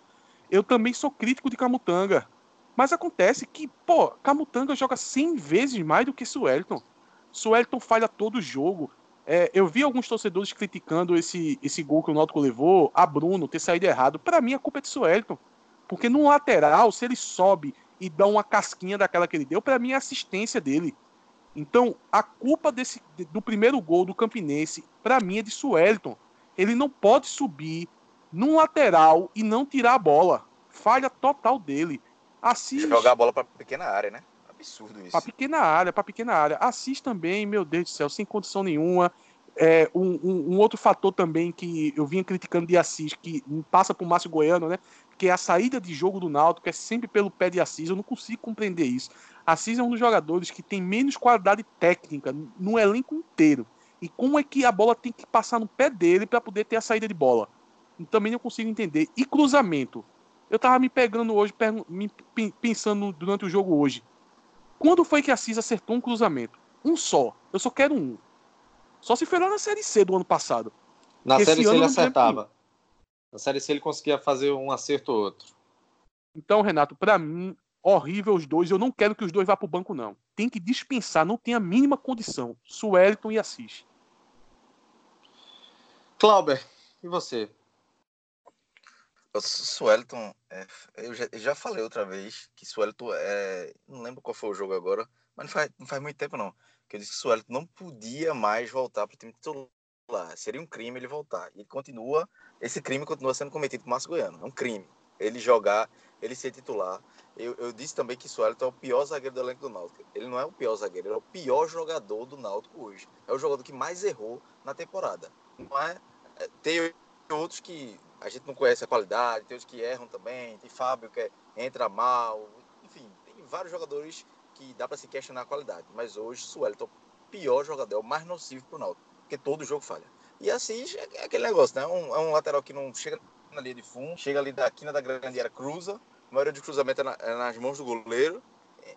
S4: Eu também sou crítico de Camutanga. Mas acontece que, pô, Camutanga joga 100 vezes mais do que Suelton. Suelton falha todo jogo. É, eu vi alguns torcedores criticando esse, esse gol que o Náutico levou, a Bruno ter saído errado. Para mim, a culpa é de Suelton. Porque no lateral, se ele sobe e dá uma casquinha daquela que ele deu, para mim é assistência dele. Então, a culpa desse, do primeiro gol do Campinense, para mim, é de Suelton. Ele não pode subir num lateral e não tirar a bola. Falha total dele. Assis.
S2: Jogar a bola para pequena área, né? Absurdo isso.
S4: Para pequena área, para pequena área. Assis também, meu Deus do céu, sem condição nenhuma. É, um, um, um, outro fator também que eu vinha criticando de Assis, que passa por Márcio Goiano, né? Que é a saída de jogo do Náutico, é sempre pelo pé de Assis. Eu não consigo compreender isso. Assis é um dos jogadores que tem menos qualidade técnica no elenco inteiro. E como é que a bola tem que passar no pé dele para poder ter a saída de bola? Também não consigo entender. E cruzamento. Eu tava me pegando hoje, me pensando durante o jogo hoje. Quando foi que a Cis acertou um cruzamento? Um só. Eu só quero um. Só se foi lá na Série C do ano passado.
S1: Na Esse Série C ele acertava. Na Série C ele conseguia fazer um acerto ou outro.
S4: Então, Renato, para mim, horrível os dois. Eu não quero que os dois vá pro banco, não. Tem que dispensar, não tem a mínima condição. Suelton e Assis.
S1: Clauber, e você?
S2: O Suelton, é, eu, já, eu, já, falei outra vez que Suelton é. Não lembro qual foi o jogo agora, mas não faz, não faz muito tempo não. Que eu disse que Suelton não podia mais voltar para o time titular. Seria um crime ele voltar. E continua. Esse crime continua sendo cometido com o Márcio Goiano. É um crime. Ele jogar, ele ser titular. Eu, eu disse também que Suelton é o pior zagueiro do elenco do Náutico. Ele não é o pior zagueiro, ele é o pior jogador do Náutico hoje. É o jogador que mais errou na temporada. Não é. é tem outros que a gente não conhece a qualidade, tem outros que erram também, tem Fábio que entra mal, enfim, tem vários jogadores que dá para se questionar a qualidade, mas hoje Suelton é o pior jogador, é o mais nocivo pro Náutico, porque todo jogo falha. E assim é aquele negócio, né? É um, é um lateral que não chega na linha de fundo, chega ali da quina da grande área, cruza, a maioria de cruzamento é, na, é nas mãos do goleiro. É,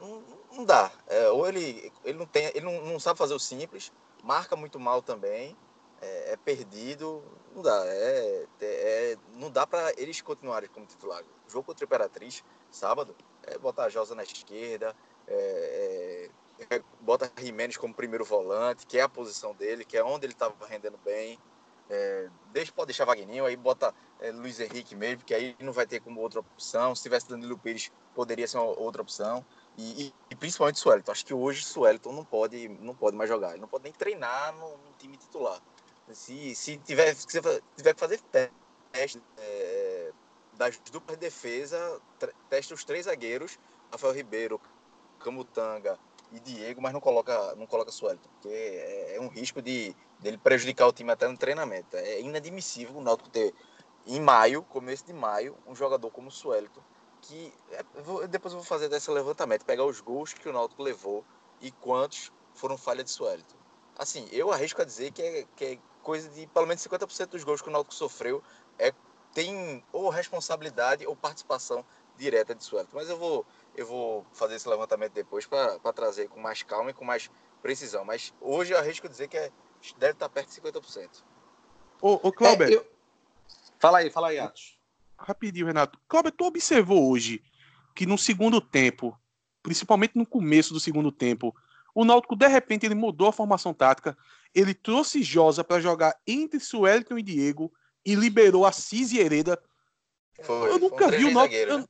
S2: não, não dá. É, ou ele, ele, não, tem, ele não, não sabe fazer o simples, marca muito mal também é, é perdido, não dá. É, é, é não dá para eles continuarem como titular. O jogo contra o Imperatriz, sábado, é botar a Josa na esquerda, é, é, bota Jimenez como primeiro volante, que é a posição dele, que é onde ele estava rendendo bem. É, deixa, pode deixar Wagninho, aí bota é, Luiz Henrique mesmo, que aí não vai ter como outra opção. Se tivesse Danilo Pires, poderia ser outra opção. E, e, e principalmente Suelton. Acho que hoje Suelton não pode, não pode mais jogar. Ele não pode nem treinar no, no time titular. Se, se, tiver, se tiver que fazer teste é, das duplas de defesa, teste os três zagueiros, Rafael Ribeiro, Camutanga e Diego, mas não coloca, não coloca Suelton, porque é, é um risco de dele prejudicar o time até no treinamento. É inadmissível o Náutico ter em maio, começo de maio, um jogador como o que é, depois eu vou fazer desse levantamento, pegar os gols que o Náutico levou e quantos foram falha de Suelton. Assim, eu arrisco a dizer que é, que é coisa de pelo menos 50% dos gols que o Náutico sofreu é, tem ou responsabilidade ou participação direta de Suelton. Mas eu vou, eu vou fazer esse levantamento depois para trazer com mais calma e com mais precisão. Mas hoje eu arrisco dizer que é, deve estar perto de 50%.
S4: Ô, ô Cláudio. É, eu...
S1: Fala aí, fala aí, Atos.
S4: Rapidinho, Renato. Cláudio, tu observou hoje que no segundo tempo, principalmente no começo do segundo tempo, o Náutico, de repente, ele mudou a formação tática. Ele trouxe Josa para jogar entre Suelton e Diego e liberou a Cis e Hereda. Foi, eu nunca vi o Náutico. Zagueiro, né?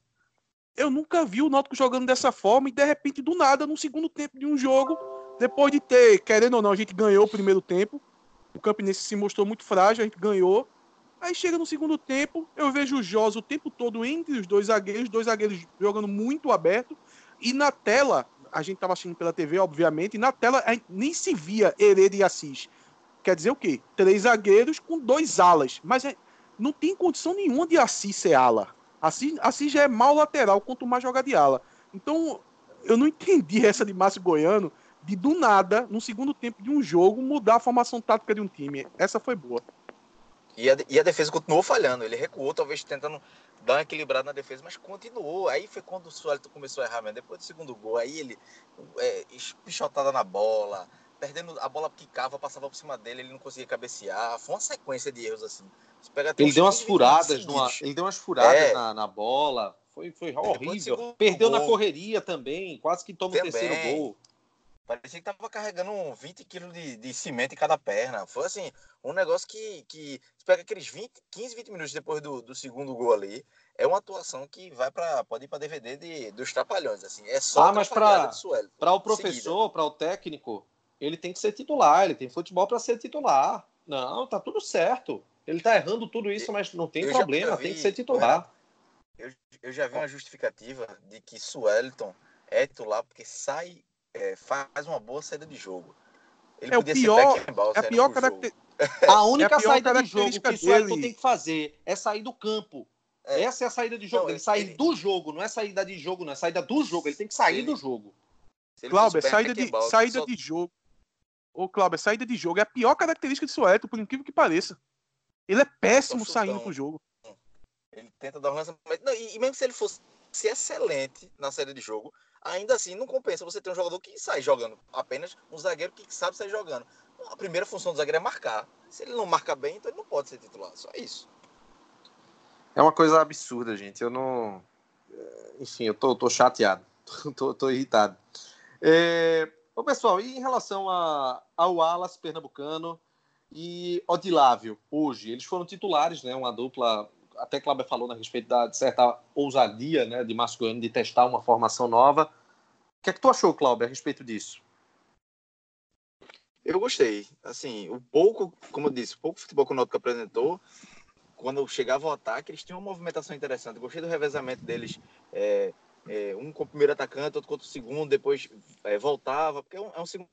S4: eu, eu, nunca vi o Náutico jogando dessa forma e de repente, do nada, no segundo tempo de um jogo, depois de ter, querendo ou não, a gente ganhou o primeiro tempo. O Campinense se mostrou muito frágil, a gente ganhou. Aí chega no segundo tempo, eu vejo o Josa o tempo todo entre os dois zagueiros, dois zagueiros jogando muito aberto. E na tela, a gente estava assistindo pela TV, obviamente, e na tela nem se via Hereda e Assis. Quer dizer o quê? Três zagueiros com dois alas. Mas é, não tem condição nenhuma de Assis ser ala. Assis, Assis já é mal lateral, quanto mais jogar de ala. Então, eu não <laughs> entendi essa de Márcio Goiano, de do nada, no segundo tempo de um jogo, mudar a formação tática de um time. Essa foi boa.
S2: E a, e a defesa continuou falhando. Ele recuou, talvez tentando dar uma equilibrada na defesa, mas continuou. Aí foi quando o Suelito começou a errar mesmo. Depois do segundo gol, aí ele é, pichotada na bola, perdendo a bola quicava, passava por cima dele, ele não conseguia cabecear. Foi uma sequência de erros assim.
S1: ele deu umas furadas, numa, ele deu umas furadas é. na, na, bola. Foi, foi horrível. Perdeu gol. na correria também, quase que toma também. o terceiro gol.
S2: Parecia que tava carregando 20 quilos de, de cimento em cada perna. Foi assim, um negócio que, que pega aqueles 20, 15, 20 minutos depois do, do segundo gol ali. É uma atuação que vai para pode ir para DVD de, dos trapalhões, assim. É só
S1: ah, mas para para o professor, para o técnico, ele tem que ser titular, ele tem futebol para ser titular. Não, tá tudo certo. Ele tá errando tudo isso, mas não tem eu problema, vi, tem que ser titular.
S2: Eu, eu já vi uma justificativa de que Suelton é titular porque sai é, faz uma boa saída de jogo.
S4: Ele é o pior, é a pior característica. <laughs>
S1: A única é a saída de jogo que o Suelton tem que fazer é sair do campo. É. Essa é a saída de jogo. Não, ele, sair ele... do jogo, não é saída de jogo, não é saída do jogo. Ele tem que sair ele... do jogo.
S4: Cláudio, saída, de, saída só... de jogo. Ô, Cláudio, saída de jogo é a pior característica de Suelton, por incrível que pareça. Ele é péssimo saindo pro jogo.
S2: Ele tenta dar um lançamento. Não, e, e mesmo se ele fosse excelente na saída de jogo, ainda assim não compensa você ter um jogador que sai jogando, apenas um zagueiro que sabe sair jogando. A primeira função do zagueiro é marcar. Se ele não marca bem, então ele não pode ser titular. Só isso.
S1: É uma coisa absurda, gente. Eu não. É, enfim, eu tô, tô chateado. <laughs> tô, tô irritado. É... Ô, pessoal, e em relação a, ao Wallace Pernambucano e Odilávio, hoje, eles foram titulares, né? Uma dupla até Cláudio falou a respeito da certa ousadia né, de Mascoiano de testar uma formação nova. O que é que tu achou, Cláudio, a respeito disso?
S2: Eu gostei. Assim, o pouco, como eu disse, o pouco futebol que o apresentou, quando chegava ao ataque, eles tinham uma movimentação interessante. Gostei do revezamento deles. É, é, um com o primeiro atacante, outro contra o segundo, depois é, voltava, porque é um, é um, segundo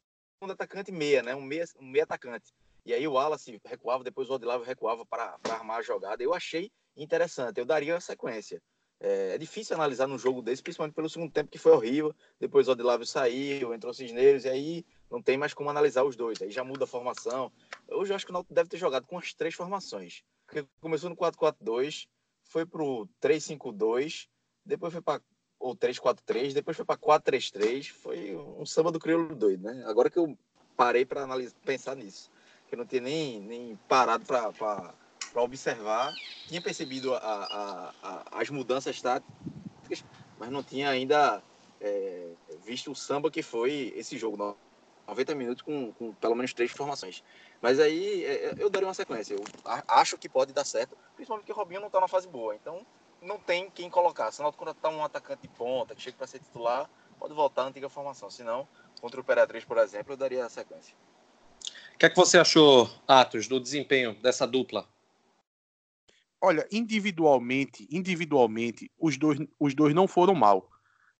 S2: atacante meia, né? Um meia, um meia atacante. E aí o Wallace recuava, depois o Odilávio recuava para armar a jogada. Eu achei interessante. Eu daria a sequência. É, é, difícil analisar num jogo desse, principalmente pelo segundo tempo, que foi horrível. Depois o Odilávio saiu, entrou Cisneiros, e aí não tem mais como analisar os dois. Aí já muda a formação. Hoje eu acho que o Náutico deve ter jogado com as três formações. Porque começou no 4-4-2, foi pro 3-5-2, depois foi para o 3-4-3, depois foi para 4-3-3. Foi um samba do crioulo doido, né? Agora que eu parei para pensar nisso. Que eu não tinha nem, nem parado para para observar. Tinha percebido a, a, a, as mudanças táticas, mas não tinha ainda é, visto o samba que foi esse jogo. 90 minutos com, com, pelo menos três formações. Mas aí é, é, eu daria uma sequência. Eu acho que pode dar certo, principalmente porque o Robinho não está numa fase boa. Então não tem quem colocar. Se o Náutico tá um atacante de ponta que chega para ser titular, pode voltar à antiga formação. Se não, contra o Imperatriz, por exemplo, eu daria a sequência.
S1: O que é que você achou, Atos, do desempenho dessa dupla?
S4: Olha, individualmente, individualmente, os dois, os dois não foram mal.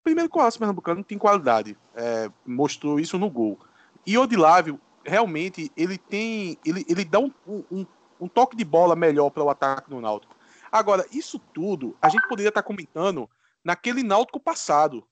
S4: Primeiro que o Aço Pernambucano tem qualidade, é, mostrou isso no gol. E Odilávio, realmente, ele tem, ele, ele dá um, um, um toque de bola melhor para o ataque do Náutico. Agora, isso tudo, a gente poderia estar comentando naquele Náutico passado.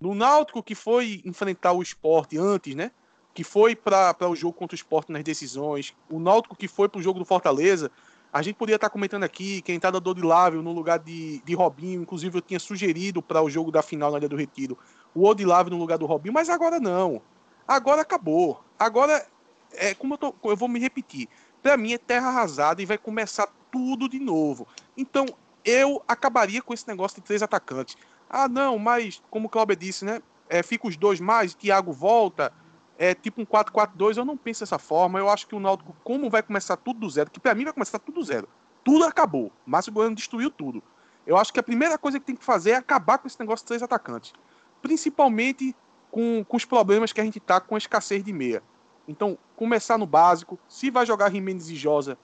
S4: No Náutico que foi enfrentar o esporte antes, né? Que foi para o jogo contra o esporte nas decisões. O Náutico que foi para o jogo do Fortaleza, a gente podia estar comentando aqui que a entrada do Odilávio no lugar de, de Robinho, inclusive eu tinha sugerido para o jogo da final na Ilha do Retiro, o Odilávio no lugar do Robinho, mas agora não. Agora acabou. Agora, é como eu, tô, eu vou me repetir, para mim é terra arrasada e vai começar tudo de novo. Então, eu acabaria com esse negócio de três atacantes. Ah, não, mas como o Cláudio disse, né? É, fica os dois mais, Thiago volta, é tipo um 4-4-2, eu não penso dessa forma. Eu acho que o Náutico, como vai começar tudo do zero, que para mim vai começar tudo do zero. Tudo acabou. Márcio Goiano destruiu tudo. Eu acho que a primeira coisa que tem que fazer é acabar com esse negócio de três atacantes. Principalmente com, com os problemas que a gente tá com a escassez de meia. Então, começar no básico. Se vai jogar Jimenez e Josa,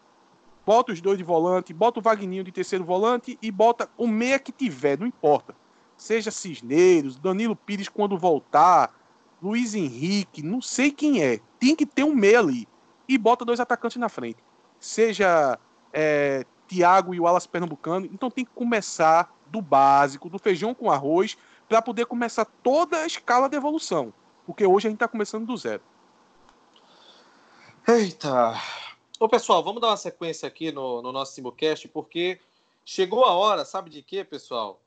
S4: bota os dois de volante, bota o Vagninho de terceiro volante e bota o meia que tiver, não importa. Seja Cisneiros, Danilo Pires quando voltar, Luiz Henrique, não sei quem é. Tem que ter um meia ali. E bota dois atacantes na frente. Seja é, Thiago e o Alas Pernambucano. Então tem que começar do básico, do feijão com arroz, para poder começar toda a escala de evolução. Porque hoje a gente está começando do zero.
S1: Eita! Ô pessoal, vamos dar uma sequência aqui no, no nosso simulcast, porque chegou a hora, sabe de quê, pessoal?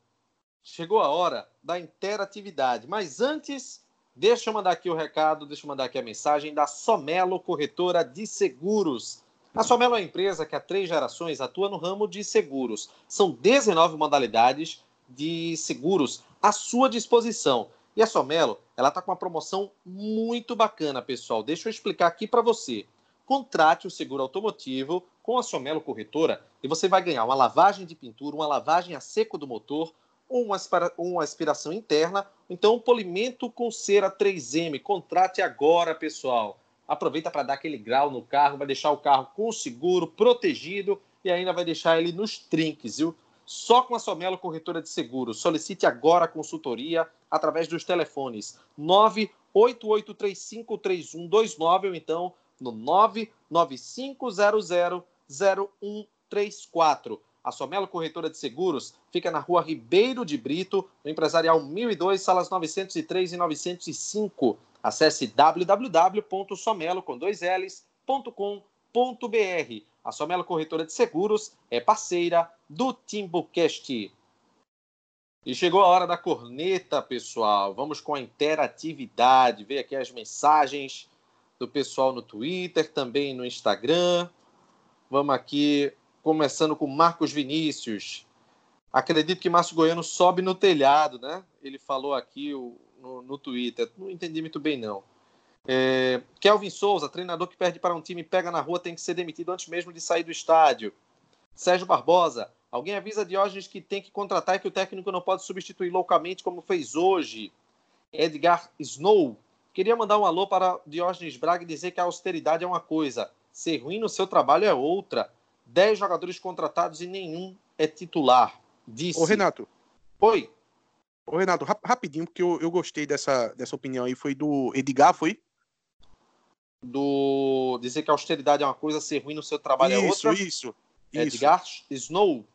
S1: Chegou a hora da interatividade. Mas antes, Deixa eu mandar aqui o recado, deixa eu mandar aqui a mensagem da Somelo Corretora de Seguros. A Somelo é uma empresa que há três gerações atua no ramo de seguros. São 19 modalidades de seguros à sua disposição. E a Somelo, ela está com uma promoção muito bacana, pessoal. Deixa eu explicar aqui para você. Contrate o seguro automotivo com a Somelo Corretora e você vai ganhar uma lavagem de pintura, uma lavagem a seco do motor, uma, uma aspiração interna, então um polimento com cera 3M. Contrate agora, pessoal. Aproveita para dar aquele grau no carro, vai deixar o carro com seguro, protegido e ainda vai deixar ele nos trinques, viu? Só com a Somelo Corretora de Seguros. Solicite agora a consultoria através dos telefones 988353129 ou então no 995000134. A Somelo Corretora de Seguros fica na rua Ribeiro de Brito, no Empresarial 1002, salas 903 e 905. Acesse www.somelo.com.br. A Somelo Corretora de Seguros é parceira do Timbucast. E chegou a hora da corneta, pessoal. Vamos com a interatividade. Ver aqui as mensagens do pessoal no Twitter, também no Instagram. Vamos aqui começando com Marcos Vinícius. Acredito que Márcio Goiano sobe no telhado, né? Ele falou aqui no, no Twitter. Não entendi muito bem, não. É, Kelvin Souza, treinador que perde para um time pega na rua, tem que ser demitido antes mesmo de sair do estádio. Sérgio Barbosa, alguém avisa Diógenes que tem que contratar e que o técnico não pode substituir loucamente como fez hoje. Edgar Snow, queria mandar um alô para Diógenes Braga e dizer que a austeridade é uma coisa, ser ruim no seu trabalho é outra. 10 jogadores contratados e nenhum é titular. Disse.
S4: Ô, Renato.
S1: Oi.
S4: Ô, Renato, rap rapidinho, porque eu, eu gostei dessa, dessa opinião aí. Foi do Edgar, foi?
S1: Do. Dizer que a austeridade é uma coisa, ser ruim no seu trabalho
S4: isso,
S1: é
S4: outra. Isso,
S1: isso. Edgar Snow.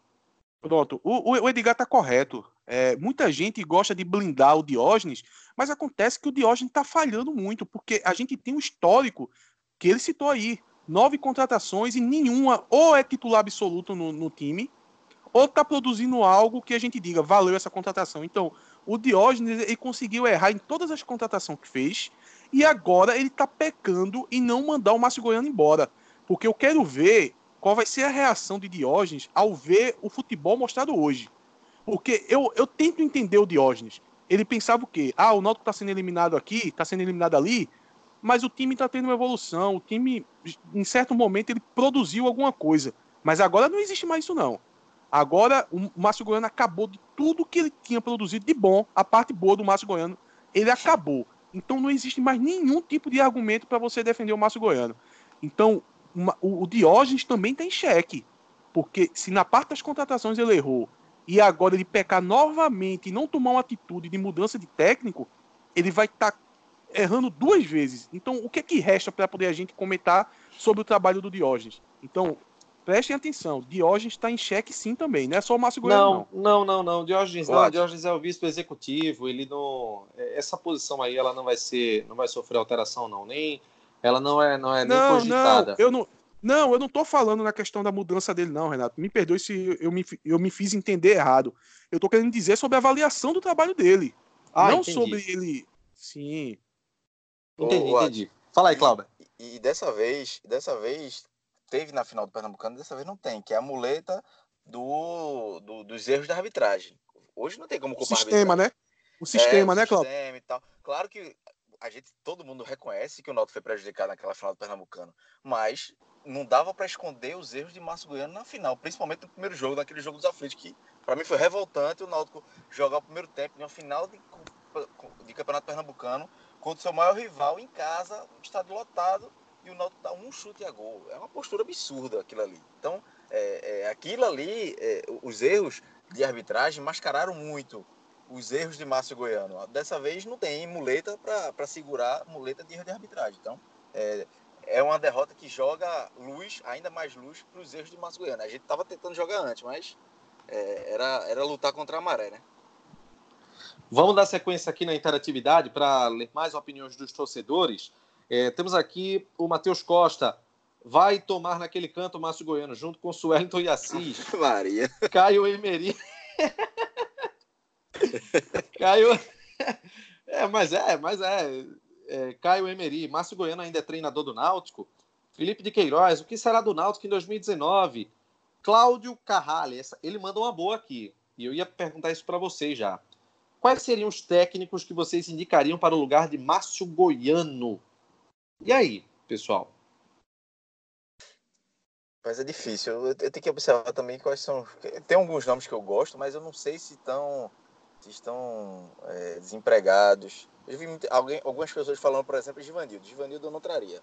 S4: Pronto. O, o Edgar tá correto. É, muita gente gosta de blindar o Diógenes, mas acontece que o Diógenes está falhando muito, porque a gente tem um histórico que ele citou aí nove contratações e nenhuma ou é titular absoluto no, no time, ou está produzindo algo que a gente diga, valeu essa contratação. Então, o Diógenes ele conseguiu errar em todas as contratações que fez, e agora ele está pecando em não mandar o Márcio Goiano embora. Porque eu quero ver qual vai ser a reação de Diógenes ao ver o futebol mostrado hoje. Porque eu, eu tento entender o Diógenes. Ele pensava o quê? Ah, o Náutico está sendo eliminado aqui, está sendo eliminado ali, mas o time está tendo uma evolução. O time, em certo momento, ele produziu alguma coisa. Mas agora não existe mais isso, não. Agora o Márcio Goiano acabou de tudo que ele tinha produzido de bom, a parte boa do Márcio Goiano, ele acabou. Então não existe mais nenhum tipo de argumento para você defender o Márcio Goiano. Então o, Diógenes também está em xeque. Porque se na parte das contratações ele errou e agora ele pecar novamente e não tomar uma atitude de mudança de técnico, ele vai estar tá errando duas vezes. Então, o que é que resta para poder a gente comentar sobre o trabalho do Diógenes? Então, prestem atenção, Diógenes está em xeque sim também, não é só o Márcio Goiano,
S1: não. Não, não, não, Diógenes não, Diógenes é o vice executivo, ele não... É, essa posição aí, ela não vai ser, não vai sofrer alteração não, nem... Ela não é, não é nem não, cogitada.
S4: Não, eu não... Não, eu não estou falando na questão da mudança dele, não, Renato. Me perdoe se eu me, eu me fiz entender errado. Eu estou querendo dizer sobre a avaliação do trabalho dele. Ah, não entendi. sobre ele. Sim.
S1: Entendi, entendi. Fala aí, Cláudia.
S2: E, e, dessa vez, dessa vez, teve na final do Pernambucano, dessa vez não tem, que é a muleta do, do dos erros da arbitragem. Hoje não tem como
S4: culpar o sistema, né? O sistema, é, né, Cláudio?
S2: Sistema e tal. Claro que a gente, todo mundo reconhece que o Náutico foi prejudicado naquela final do Pernambucano, mas não dava para esconder os erros de Márcio Goiano na final, principalmente no primeiro jogo, naquele jogo dos aflitos, que para mim foi revoltante o Náutico jogar o primeiro tempo em uma final de, de Campeonato Pernambucano contra o seu maior rival em casa, um estádio lotado, e o Náutico dá um chute a gol. É uma postura absurda aquilo ali. Então, é, é, aquilo ali, é, os erros de arbitragem mascararam muito os erros de Márcio Goiano. Dessa vez não tem muleta para segurar muleta de erro de arbitragem. Então, é, é uma derrota que joga luz, ainda mais luz, para os erros de Márcio Goiano. A gente estava tentando jogar antes, mas é, era, era lutar contra a maré, né?
S1: Vamos dar sequência aqui na interatividade para ler mais opiniões dos torcedores. É, temos aqui o Matheus Costa. Vai tomar naquele canto o Márcio Goiano, junto com o Suelton e Assis. <laughs>
S2: Maria.
S1: Caio Emery. <laughs> Caio. É, mas é, mas é é, Caio Emery, Márcio Goiano ainda é treinador do Náutico, Felipe de Queiroz, o que será do Náutico em 2019? Cláudio Carrale, essa, ele manda uma boa aqui, e eu ia perguntar isso para vocês já. Quais seriam os técnicos que vocês indicariam para o lugar de Márcio Goiano? E aí, pessoal?
S2: Mas é difícil. Eu, tenho que observar também quais são. Tem alguns nomes que eu gosto, mas eu não sei se estão, se estão é, desempregados. Eu vi alguém, algumas pessoas falando, por exemplo, de Givanildo. Givanildo eu não traria.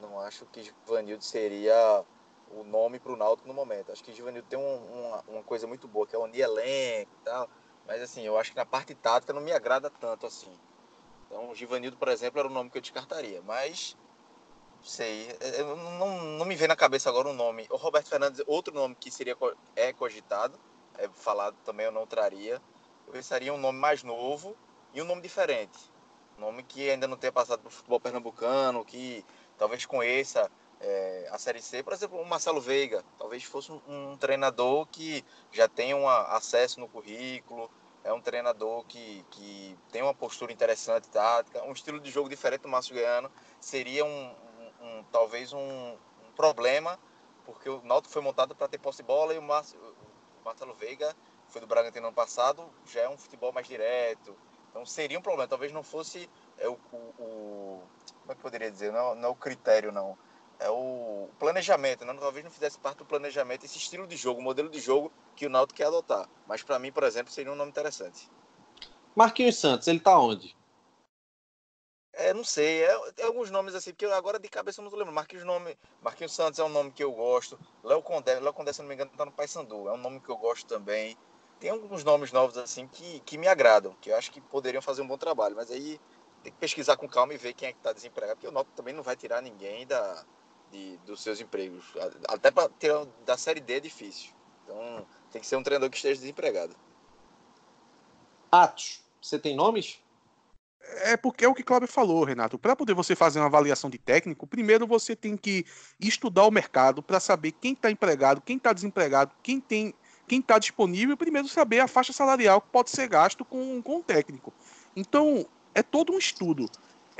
S2: Não acho que Givanildo seria o nome para o Náutico no momento. Acho que Givanildo tem um, uma, uma, coisa muito boa, que é unir elenco e tal. Mas assim, eu acho que na parte tática não me agrada tanto assim. Então, o Givanildo, por exemplo, era o nome que eu descartaria. Mas, sei, eu não, não me vem na cabeça agora um nome. O Roberto Fernandes, outro nome que seria é cogitado, é falado também, eu não traria. Eu pensaria um nome mais novo, e um nome diferente. Um nome que ainda não tenha passado o futebol pernambucano, que talvez conheça é, a Série C. Por exemplo, o Marcelo Veiga, talvez fosse um, um treinador que já tenha um acesso no currículo, é um treinador que, que tem uma postura interessante, tática, um estilo de jogo diferente do Márcio Goiano. Seria um, um, um talvez um, problema, porque o Náutico foi montado para ter posse de bola e o, Márcio, o Marcelo Veiga foi do Bragantino ano passado, já é um futebol mais direto, então seria um problema. Talvez não fosse é, o, o, como é que poderia dizer? Não, não é o critério, não. É o planejamento, né? Talvez não fizesse parte do planejamento esse estilo de jogo, o modelo de jogo que o Náutico quer adotar. Mas para mim, por exemplo, seria um nome interessante.
S1: Marquinhos Santos, ele tá onde?
S2: É, não sei, é, tem alguns nomes assim, porque agora de cabeça eu não tô lembrando. Marquinhos, nome, Marquinhos Santos é um nome que eu gosto. Léo Condé, Léo Condé, se não me engano, tá no Paysandu. É um nome que eu gosto também tem alguns nomes novos assim que, que me agradam, que eu acho que poderiam fazer um bom trabalho, mas aí tem que pesquisar com calma e ver quem é que está desempregado, porque o Náutico também não vai tirar ninguém da, de, dos seus empregos. Até para tirar da Série D é difícil. Então tem que ser um treinador que esteja desempregado.
S1: Atos, você tem nomes?
S4: É porque é o que Cláudio falou, Renato. Para poder você fazer uma avaliação de técnico, primeiro você tem que estudar o mercado para saber quem está empregado, quem está desempregado, quem tem quem está disponível, primeiro saber a faixa salarial que pode ser gasto com, com o técnico. Então, é todo um estudo.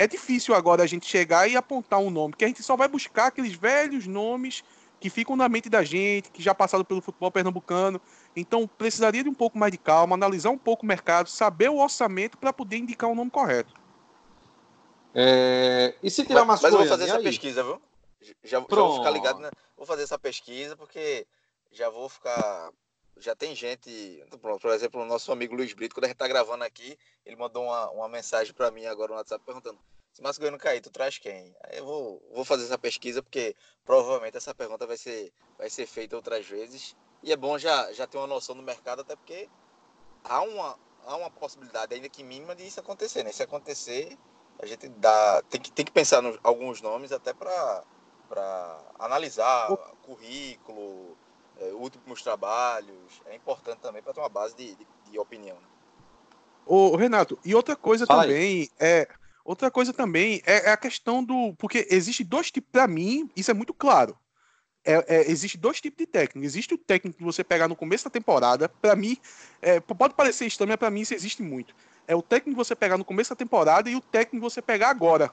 S4: É difícil agora a gente chegar e apontar um nome, porque a gente só vai buscar aqueles velhos nomes que ficam na mente da gente, que já passaram pelo futebol pernambucano. Então, precisaria de um pouco mais de calma, analisar um pouco o mercado, saber o orçamento para poder indicar o nome correto.
S2: É... E se tirar mas, mas eu vou fazer essa aí? pesquisa, viu? Já, já, vou ficar ligado, né? Vou fazer essa pesquisa porque já vou ficar. Já tem gente, por exemplo, o nosso amigo Luiz Brito, quando a gente tá gravando aqui, ele mandou uma, uma mensagem para mim agora no WhatsApp perguntando: se Márcio Goiano cair, tu traz quem? Aí eu vou, vou fazer essa pesquisa porque provavelmente essa pergunta vai ser, vai ser feita outras vezes. E é bom já, já ter uma noção do mercado, até porque há uma, há uma possibilidade, ainda que mínima, de isso acontecer. Né? Se acontecer, a gente dá, tem, que, tem que pensar em alguns nomes até para analisar o... currículo, é, últimos trabalhos. É importante também para ter uma base de, de, de opinião. Né?
S4: Ô, Renato, e outra coisa Fala também aí. é. Outra coisa também é, é, a questão do. Porque existe dois tipos. Para mim, isso é muito claro. É, é, existe dois tipos de técnico. Existe o técnico que você pegar no começo da temporada. Para mim, é, pode parecer estranho, mas para mim isso existe muito. É o técnico que você pegar no começo da temporada e o técnico que você pegar agora,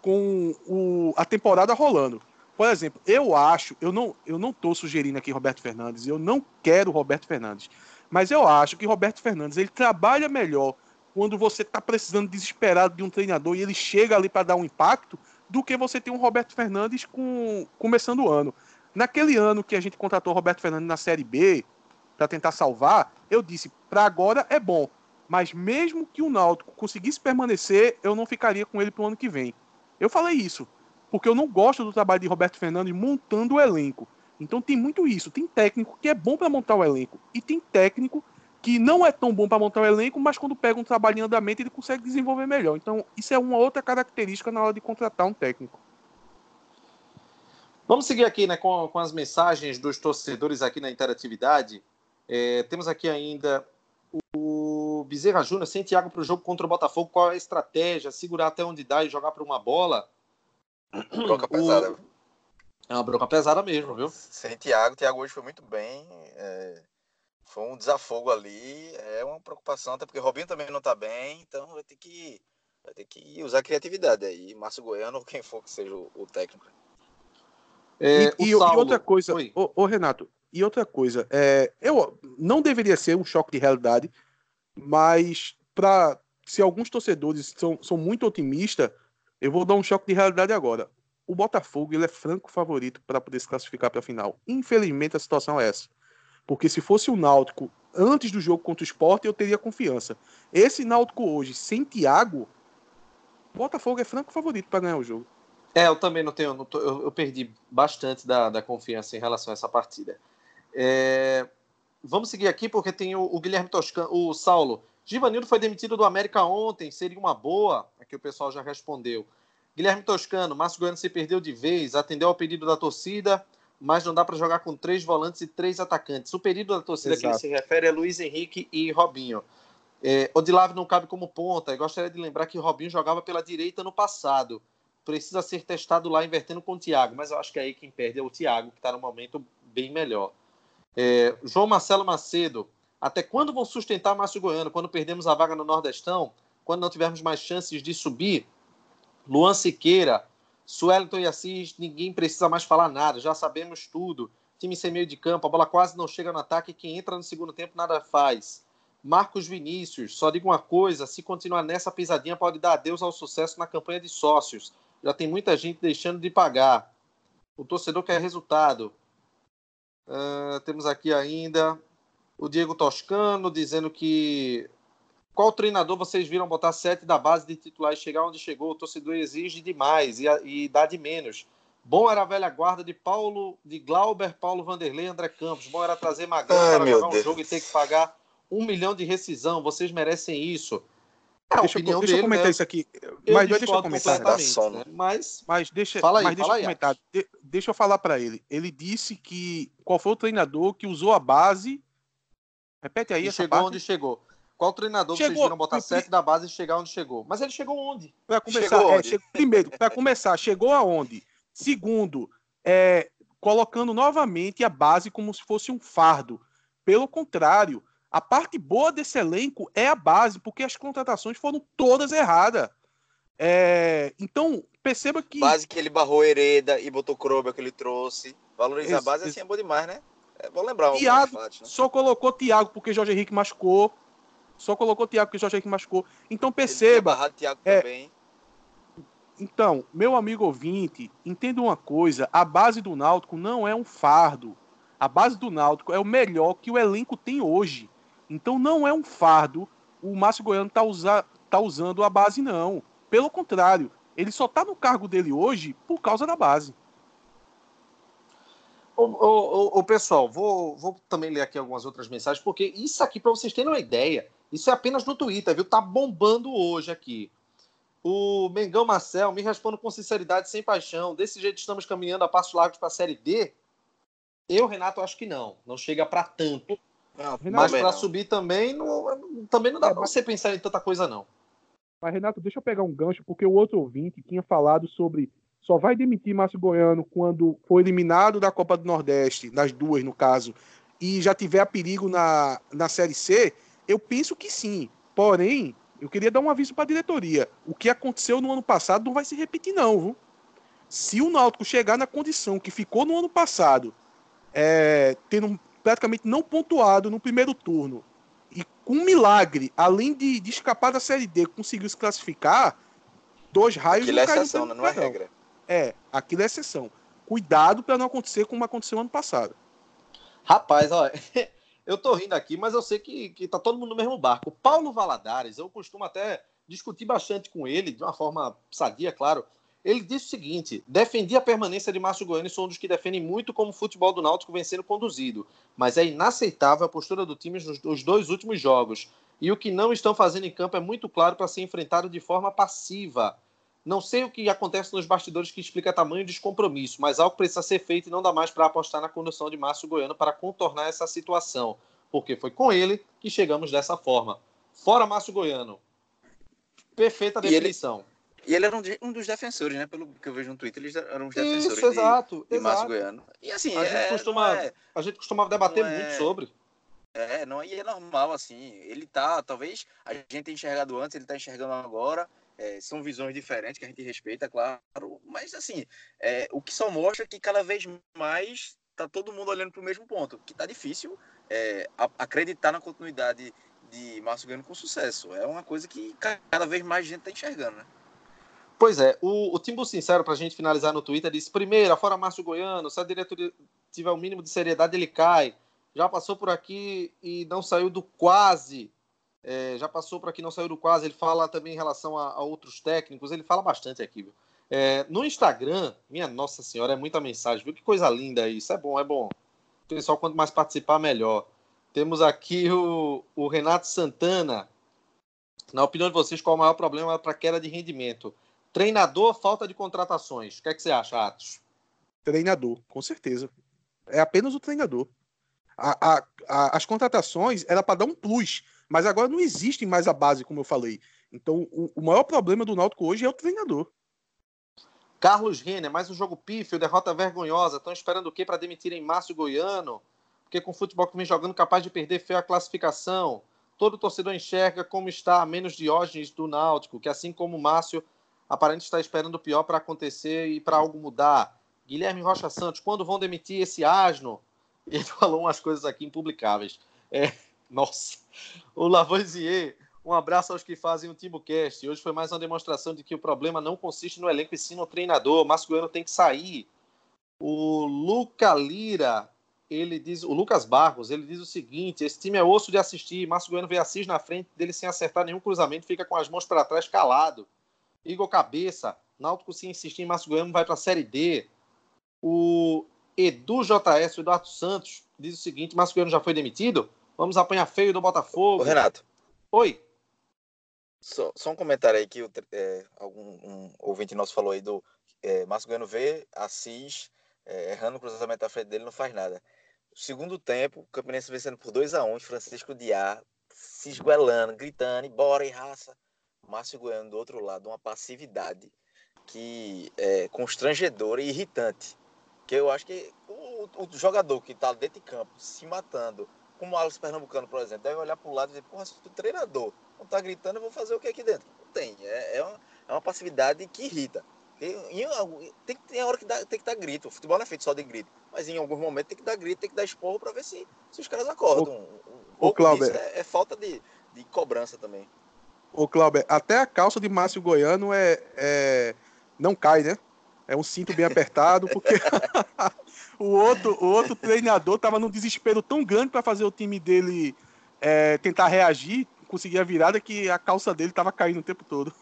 S4: com o, a temporada rolando. Por exemplo, eu acho, eu não, eu não tô sugerindo aqui Roberto Fernandes, eu não quero Roberto Fernandes, mas eu acho que Roberto Fernandes ele trabalha melhor quando você está precisando desesperado de um treinador e ele chega ali para dar um impacto, do que você ter um Roberto Fernandes com, começando o ano. Naquele ano que a gente contratou Roberto Fernandes na Série B para tentar salvar, eu disse, para agora é bom, mas mesmo que o Náutico conseguisse permanecer, eu não ficaria com ele para o ano que vem. Eu falei isso porque eu não gosto do trabalho de Roberto Fernandes montando o elenco. Então tem muito isso. Tem técnico que é bom para montar o elenco e tem técnico que não é tão bom para montar o elenco, mas quando pega um trabalho em andamento ele consegue desenvolver melhor. Então isso é uma outra característica na hora de contratar um técnico.
S1: Vamos seguir aqui né, com, com as mensagens dos torcedores aqui na interatividade. É, temos aqui ainda o Bezerra Júnior, sem Thiago para o jogo contra o Botafogo, qual é a estratégia? Segurar até onde dá e jogar para uma bola?
S2: Bronca pesada. O...
S1: É uma bronca pesada mesmo, viu?
S2: Sem Thiago, Thiago hoje foi muito bem. É... Foi um desafogo ali, é uma preocupação, até porque Robinho também não tá bem, então vai ter que, vai ter que usar criatividade aí. Márcio Goiano ou quem for que seja o, o técnico.
S4: É, e, e, e, outra coisa, ô, ô, Renato, e outra coisa, é, eu não deveria ser um choque de realidade, mas para se alguns torcedores são, são muito otimistas, eu vou dar um choque de realidade agora. O Botafogo ele é franco favorito para poder se classificar para a final. Infelizmente a situação é essa. Porque se fosse o Náutico antes do jogo contra o Sport, eu teria confiança. Esse Náutico hoje, sem Thiago, o Botafogo é franco favorito para ganhar o jogo.
S1: É, eu também não tenho. Não tô, eu, eu, perdi bastante da, da confiança em relação a essa partida. É, vamos seguir aqui porque tem o, o Guilherme Toscano, o Saulo. Givanildo foi demitido do América ontem, seria uma boa? Aqui o pessoal já respondeu. Guilherme Toscano, Márcio Goiano se perdeu de vez, atendeu ao pedido da torcida, mas não dá para jogar com três volantes e três atacantes. O pedido da torcida Exato. que ele se refere é Luiz Henrique e Robinho. É, Odilave não cabe como ponta. Eu gostaria de lembrar que Robinho jogava pela direita no passado. Precisa ser testado lá invertendo com o Thiago, mas eu acho que aí quem perde é o Thiago, que está no momento bem melhor. É, João Marcelo Macedo, até quando vão sustentar Márcio Goiano? Quando perdemos a vaga no Nordestão? Quando não tivermos mais chances de subir? Luan Siqueira, Suelton e Assis, ninguém precisa mais falar nada, já sabemos tudo. Time sem meio de campo, a bola quase não chega no ataque, quem entra no segundo tempo nada faz. Marcos Vinícius, só digo uma coisa: se continuar nessa pisadinha, pode dar adeus ao sucesso na campanha de sócios. Já tem muita gente deixando de pagar. O torcedor quer resultado. Uh, temos aqui ainda o Diego Toscano dizendo que qual treinador vocês viram botar sete da base de titular e chegar onde chegou? O torcedor exige demais e, e dá de menos. Bom era a velha guarda de Paulo, de Glauber, Paulo Vanderlei André Campos. Bom era trazer Magrão para jogar Deus. um jogo e ter que pagar um milhão de rescisão. Vocês merecem isso.
S4: É, deixa, eu, deixa dele, eu comentar né? isso aqui. Mas deixa eu comentar.
S1: Né?
S4: Mas, mas deixa, fala aí, mas deixa eu comentar. De, deixa eu falar para ele. Ele disse que qual foi o treinador que usou a base Repete aí. E
S1: chegou
S4: parte.
S1: onde chegou. Qual treinador chegou, vocês viram botar sete da base e chegar onde chegou? Mas ele chegou onde?
S4: Para começar, chegou é, chegou, primeiro, para começar, chegou aonde? Segundo, é, colocando novamente a base como se fosse um fardo. Pelo contrário, a parte boa desse elenco é a base, porque as contratações foram todas erradas. É, então, perceba que.
S2: Base que ele barrou Hereda e botou Krober que ele trouxe. Valorizar a base assim é bom demais, né? É bom lembrar
S4: Thiago, né? Só colocou Thiago porque Jorge Henrique machucou. Só colocou Thiago porque Jorge Henrique machucou. Então perceba.
S2: Ele Thiago é, também.
S4: Então, meu amigo ouvinte, entenda uma coisa: a base do Náutico não é um fardo. A base do Náutico é o melhor que o elenco tem hoje. Então não é um fardo o Márcio Goiano tá, usa, tá usando a base, não. Pelo contrário, ele só tá no cargo dele hoje por causa da base.
S1: Ô, ô, ô, pessoal, vou, vou também ler aqui algumas outras mensagens, porque isso aqui, para vocês terem uma ideia, isso é apenas no Twitter, viu? Tá bombando hoje aqui. O Mengão Marcel me responde com sinceridade, sem paixão. Desse jeito estamos caminhando a passos largos para a Série D? Eu, Renato, acho que não. Não chega para tanto. Não, mas para subir também não, também não dá é, para você pensar em tanta coisa, não.
S4: Mas, Renato, deixa eu pegar um gancho, porque o outro ouvinte tinha falado sobre só vai demitir Márcio Goiano quando for eliminado da Copa do Nordeste, nas duas no caso, e já tiver a perigo na, na Série C, eu penso que sim. Porém, eu queria dar um aviso para a diretoria. O que aconteceu no ano passado não vai se repetir, não, viu? Se o Náutico chegar na condição que ficou no ano passado, é, tendo praticamente não pontuado no primeiro turno, e com um milagre, além de, de escapar da Série D, conseguiu se classificar, dois raios
S2: Aquilo é exceção, não é regra.
S4: É, aquilo é exceção. Cuidado para não acontecer como aconteceu ano passado.
S1: Rapaz, olha, <laughs> eu tô rindo aqui, mas eu sei que, que tá todo mundo no mesmo barco. Paulo Valadares, eu costumo até discutir bastante com ele, de uma forma sadia, claro. Ele disse o seguinte: defendi a permanência de Márcio Goiano e sou um dos que defendem muito como o futebol do Náutico vem sendo conduzido, mas é inaceitável a postura do time nos, nos dois últimos jogos. E o que não estão fazendo em campo é muito claro para ser enfrentado de forma passiva. Não sei o que acontece nos bastidores que explica tamanho descompromisso, mas algo precisa ser feito e não dá mais para apostar na condução de Márcio Goiano para contornar essa situação, porque foi com ele que chegamos dessa forma. Fora Márcio Goiano. Perfeita definição.
S2: E ele, e ele era um, de, um, dos defensores, né? Pelo que eu vejo no Twitter, eles eram os defensores
S1: Isso, exato,
S2: de, de Márcio Goiano.
S1: E assim, a, é, gente costuma, é, a gente costumava debater muito é, sobre.
S2: É, não, e é normal, assim. Ele tá, talvez a gente tenha enxergado antes, ele tá enxergando agora. É, são visões diferentes que a gente respeita, claro, mas assim, é, o que só mostra que cada vez mais tá todo mundo olhando para o mesmo ponto, que tá difícil é, acreditar na continuidade de Márcio Goiano com sucesso. É uma coisa que cada vez mais gente tá enxergando, né?
S1: Pois é, o, o Timbu Sincero, para a gente finalizar no Twitter, disse: primeiro, fora Márcio Goiano, se a diretoria tiver o mínimo de seriedade, ele cai. Já passou por aqui e não saiu do quase é, já passou para quem não saiu do quase, ele fala também em relação a, a outros técnicos, ele fala bastante aqui, viu? É, no Instagram, minha nossa senhora, é muita mensagem, viu? Que coisa linda isso, é bom, é bom. Pessoal, quanto mais participar, melhor. Temos aqui o, o Renato Santana. Na opinião de vocês, qual é o maior problema para queda de rendimento? Treinador, falta de contratações. O que, é que você acha, Atos?
S4: Treinador, com certeza. É apenas o treinador. A, a, a, as contratações era para dar um plus mas agora não existe mais a base, como eu falei. Então, o, o maior problema do Náutico hoje é o treinador.
S1: Carlos Renner, mais um jogo pífio, derrota vergonhosa. Estão esperando o quê para demitirem Márcio Goiano? Porque com o futebol que vem jogando, capaz de perder feio a classificação. Todo torcedor enxerga como está a menos Diógenes do Náutico, que assim como o Márcio, aparentemente está esperando o pior para acontecer e para algo mudar. Guilherme Rocha Santos, quando vão demitir esse asno? Ele <laughs> falou umas coisas aqui impublicáveis. É, nossa. O Lavoisier, um abraço aos que fazem o TimbuCast. Hoje foi mais uma demonstração de que o problema não consiste no elenco e sim no treinador. O Goiano tem que sair. O Luca Lira, ele diz, o Lucas Barros, ele diz o seguinte: esse time é osso de assistir. Márcio Goiano vê Assis na frente dele sem acertar nenhum cruzamento, fica com as mãos para trás calado. Igor Cabeça, Náutico se insistir em Márcio Goiano vai para a Série D. O Edu JS, o Eduardo Santos, diz o seguinte: Márcio Goiano já foi demitido? Vamos apanhar feio do Botafogo. Ô,
S2: Renato.
S1: Oi.
S2: Só, só um comentário aí que é, algum um ouvinte nosso falou aí do é, Márcio Goiano vê Assis é, errando o cruzamento à frente dele, não faz nada. Segundo tempo, o Campinense vencendo por 2 a 1 um, Francisco Diá se esguelando, gritando, bora e raça. Márcio Goiano do outro lado, uma passividade que é constrangedora e irritante. Que eu acho que o, o jogador que está dentro de campo se matando, como o Alex Pernambucano, por exemplo, deve olhar para o lado e dizer, porra, se o treinador não está gritando, eu vou fazer o que aqui dentro? Não tem. É, é, uma, é uma passividade que irrita. Tem, tem, tem a hora que dá, tem que dar grito. O futebol não é feito só de grito. Mas em algum momento tem que dar grito, tem que dar esporro para ver se, se os caras acordam.
S4: O, um, um
S2: é, é, falta de, de cobrança também.
S4: Ô, Cláudio, até a calça de Márcio Goiano é, é não cai, né? É um cinto bem apertado, porque <laughs> o, outro, o outro treinador estava num desespero tão grande para fazer o time dele é, tentar reagir, conseguir a virada, que a calça dele estava caindo o tempo todo.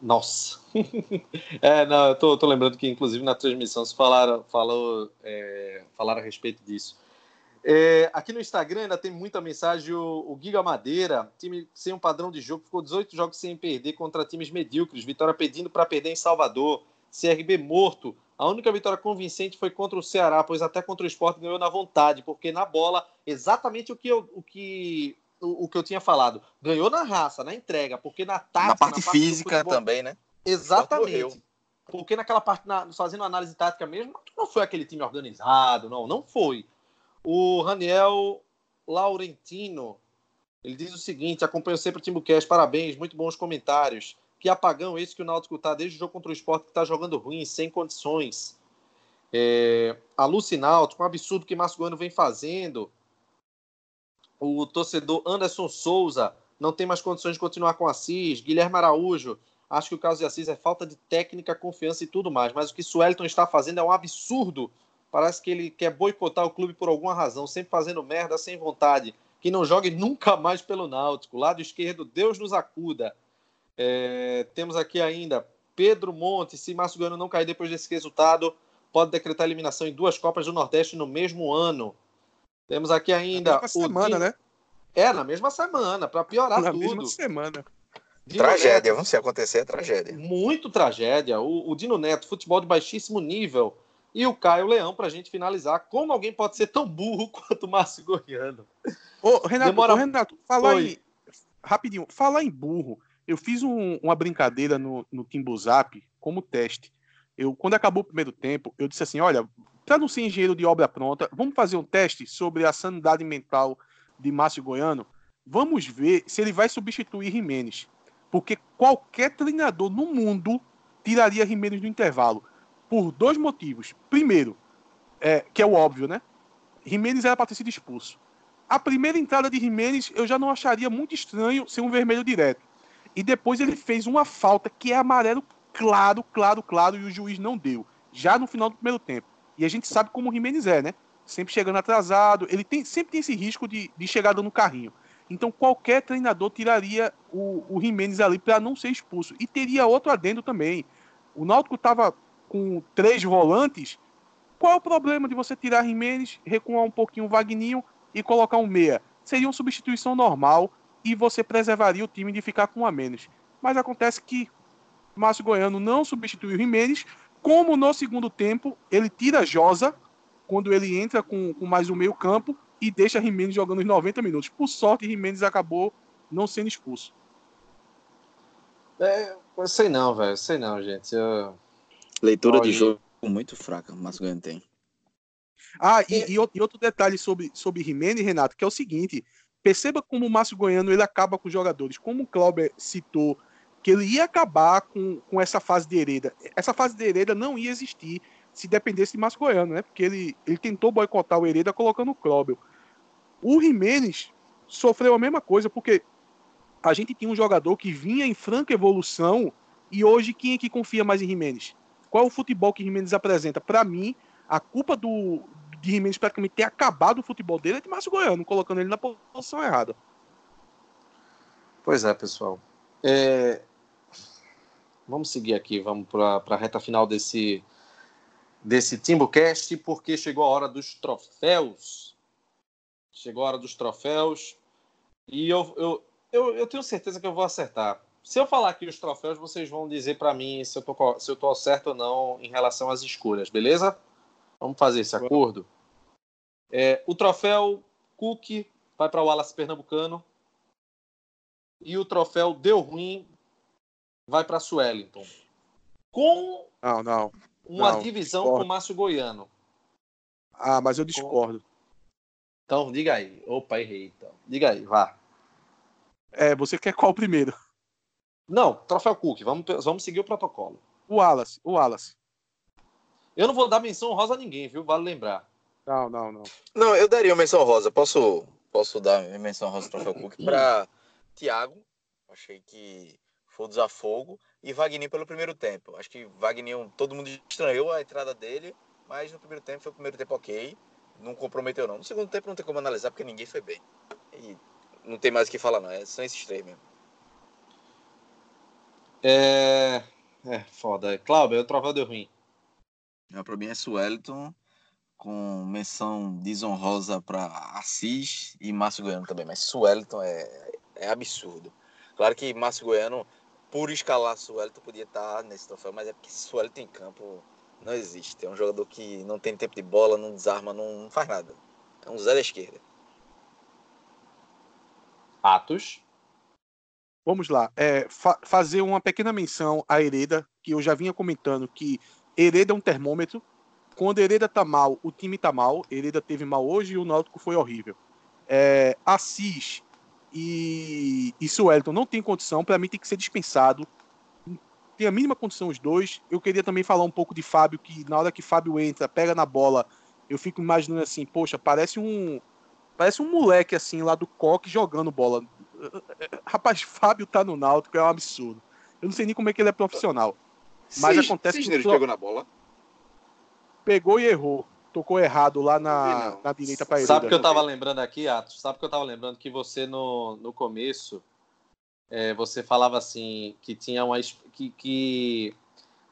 S1: Nossa. <laughs> é, não, eu tô, tô, lembrando que, inclusive, na transmissão se falaram, falou, é, falaram a respeito disso. É, aqui no Instagram ainda tem muita mensagem. O, o, Giga Madeira, time sem um padrão de jogo, ficou 18 jogos sem perder contra times medíocres. Vitória pedindo para perder em Salvador. CRB morto. A única vitória convincente foi contra o Ceará, pois até contra o Sport ganhou na vontade, porque na bola, exatamente o que eu, o que, o, o que eu tinha falado. Ganhou na raça, na entrega, porque na tática.
S2: Na parte, na parte física futebol, também, né?
S1: Exatamente. Porque naquela parte, na, fazendo análise tática mesmo, não foi aquele time organizado, não, não foi. O Raniel Laurentino, ele diz o seguinte: acompanho sempre o Timbucast, parabéns, muito bons comentários. Que apagão esse que o Náutico está desde o jogo contra o esporte que está jogando ruim, sem condições. É, alucinante, um absurdo que Márcio Goiano vem fazendo. O torcedor Anderson Souza não tem mais condições de continuar com Assis. Guilherme Araújo, acho que o caso de Assis é falta de técnica, confiança e tudo mais. Mas o que Suelton está fazendo é um absurdo Parece que ele quer boicotar o clube por alguma razão, sempre fazendo merda sem vontade. Que não jogue nunca mais pelo Náutico. Lado esquerdo, Deus nos acuda. É, temos aqui ainda Pedro Monte. Se Márcio Goiano não cair depois desse resultado, pode decretar eliminação em duas Copas do Nordeste no mesmo ano. Temos aqui ainda.
S4: Na mesma semana, né?
S1: É, na mesma semana, para piorar
S4: na
S1: tudo.
S4: Na mesma semana.
S2: Dino tragédia, vamos se acontecer, é tragédia.
S1: Muito tragédia. O, o Dino Neto, futebol de baixíssimo nível. E o Caio Leão, para a gente finalizar. Como alguém pode ser tão burro <laughs> quanto o Márcio Goiano?
S4: Ô, Renato, Demora... ô, Renato falar em. Rapidinho, falar em burro. Eu fiz um, uma brincadeira no, no Timbuzap como teste. Eu, quando acabou o primeiro tempo, eu disse assim: olha, para não ser engenheiro de obra pronta, vamos fazer um teste sobre a sanidade mental de Márcio Goiano. Vamos ver se ele vai substituir Jimenez. Porque qualquer treinador no mundo tiraria Jimenez do intervalo por dois motivos. Primeiro, é, que é o óbvio, né? Jimenez era para ter sido expulso. A primeira entrada de Jimenez eu já não acharia muito estranho ser um vermelho direto. E depois ele fez uma falta que é amarelo claro, claro, claro, e o juiz não deu. Já no final do primeiro tempo. E a gente sabe como o Jimenez é, né? Sempre chegando atrasado. Ele tem, sempre tem esse risco de, de chegar dando carrinho. Então qualquer treinador tiraria o, o Jimenez ali para não ser expulso. E teria outro adendo também. O Náutico estava com três volantes, qual é o problema de você tirar Jimenez, recuar um pouquinho o Vagninho e colocar um meia? Seria uma substituição normal e você preservaria o time de ficar com um a menos. Mas acontece que Márcio Goiano não substituiu Jimenez, como no segundo tempo ele tira Josa quando ele entra com, com mais um meio campo e deixa Jimenez jogando os 90 minutos. Por sorte, Jimenez acabou não sendo expulso.
S1: É, sei não, velho. Sei não, gente. Eu...
S2: Leitura Olha. de jogo muito fraca, mas Goiano tem.
S4: Ah, e, e, e, outro detalhe sobre, sobre Jimenez, Renato, que é o seguinte: perceba como o Márcio Goiano ele acaba com os jogadores. Como o Clauber citou que ele ia acabar com, com essa fase de hereda. Essa fase de hereda não ia existir se dependesse de Márcio Goiano, né? Porque ele, ele tentou boicotar o Hereda colocando o Clauber. O Jimenez sofreu a mesma coisa, porque a gente tinha um jogador que vinha em franca evolução e hoje quem é que confia mais em Jimenez? Qual é o futebol que Jimenez apresenta? Para mim, a culpa do de Jimenez praticamente ter acabado o futebol dele é de Márcio Goiano, colocando ele na posição errada.
S1: Pois é, pessoal. É... Vamos seguir aqui, vamos para a reta final desse, desse TimbuCast, porque chegou a hora dos troféus. Chegou a hora dos troféus. E eu, eu, eu, eu tenho certeza que eu vou acertar. Se eu falar aqui os troféus, vocês vão dizer para mim se eu, tô, se eu tô certo ou não em relação às escolhas, beleza? Vamos fazer esse acordo? É, o troféu Cook vai para o Wallace Pernambucano. E o troféu Deu Ruim vai para Suellington. Com
S4: não, não,
S1: uma
S4: não,
S1: divisão com o Márcio Goiano.
S4: Ah, mas eu discordo.
S1: Então, diga aí. Opa, errei. Então. Diga aí, vá.
S4: É, você quer qual primeiro?
S1: Não, troféu Cook, vamos, vamos seguir o protocolo.
S4: O Wallace, o Wallace.
S1: Eu não vou dar menção rosa a ninguém, viu? Vale lembrar.
S4: Não, não, não.
S2: Não, eu daria menção rosa. Posso, posso dar menção rosa ao troféu Cook para Thiago. Achei que foi o desafogo, e Wagner pelo primeiro tempo. Acho que Wagner, todo mundo estranhou a entrada dele, mas no primeiro tempo foi o primeiro tempo ok, não comprometeu não. No segundo tempo não tem como analisar porque ninguém foi bem. E não tem mais o que falar não, é, são esses três mesmo.
S1: É, é foda. Cláudio, o troféu deu ruim.
S2: É, para mim é Sueliton, com menção desonrosa para Assis e Márcio Goiano também, mas Sueliton é, é absurdo. Claro que Márcio Goiano, por escalar Sueliton, podia estar nesse troféu, mas é porque Sueliton em campo não existe. É um jogador que não tem tempo de bola, não desarma, não, não faz nada. É um Zé da esquerda.
S1: Atos.
S4: Vamos lá. É, fa fazer uma pequena menção a Hereda, que eu já vinha comentando que Hereda é um termômetro. Quando Hereda tá mal, o time tá mal. Hereda teve mal hoje e o Náutico foi horrível. É, Assis e, e Suelton não tem condição. Para mim tem que ser dispensado tem a mínima condição os dois. Eu queria também falar um pouco de Fábio, que na hora que Fábio entra, pega na bola, eu fico imaginando assim, poxa, parece um parece um moleque assim lá do coque jogando bola. <laughs> Rapaz, Fábio tá no Náutico, é um absurdo. Eu não sei nem como é que ele é profissional. Mas Cis, acontece
S1: que ele pegou na bola.
S4: Pegou e errou. Tocou errado lá na, na direita para ele.
S1: Sabe que eu tava lembrando aqui, Atos? Sabe que eu tava lembrando que você no, no começo é, você falava assim que tinha uma que, que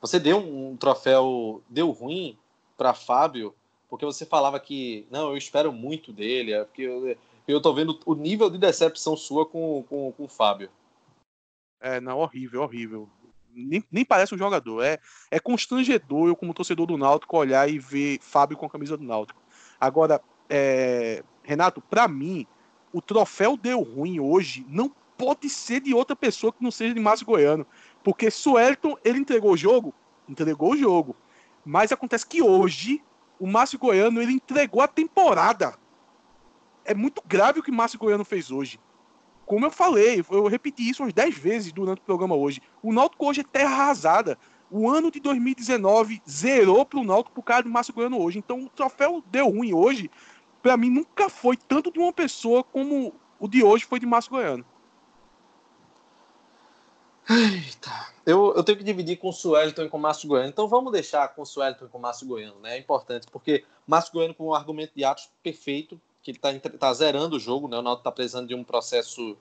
S1: você deu um, troféu deu ruim para Fábio porque você falava que não eu espero muito dele é porque eu, eu tô vendo o nível de decepção sua com com, com o Fábio
S4: é não horrível horrível nem, nem parece um jogador é é constrangedor eu como torcedor do Náutico olhar e ver Fábio com a camisa do Náutico agora é, Renato para mim o troféu deu ruim hoje não pode ser de outra pessoa que não seja de Márcio Goiano. Porque Suelton, ele entregou o jogo? Entregou o jogo. Mas acontece que hoje, o Márcio Goiano, ele entregou a temporada. É muito grave o que Márcio Goiano fez hoje. Como eu falei, eu repeti isso umas 10 vezes durante o programa hoje. O Náutico hoje é terra arrasada. O ano de 2019 zerou para o Náutico por causa do Márcio Goiano hoje. Então o troféu deu ruim hoje. Para mim nunca foi tanto de uma pessoa como o de hoje foi de Márcio Goiano.
S1: Eita. Eu, eu tenho que dividir com o Suelton e com o Márcio Goiano. Então vamos deixar com o Suelton e com o Márcio Goiano, né? É importante, porque Márcio Goiano com um argumento de atos perfeito, que ele está tá zerando o jogo, né? O Náutico está precisando de um processo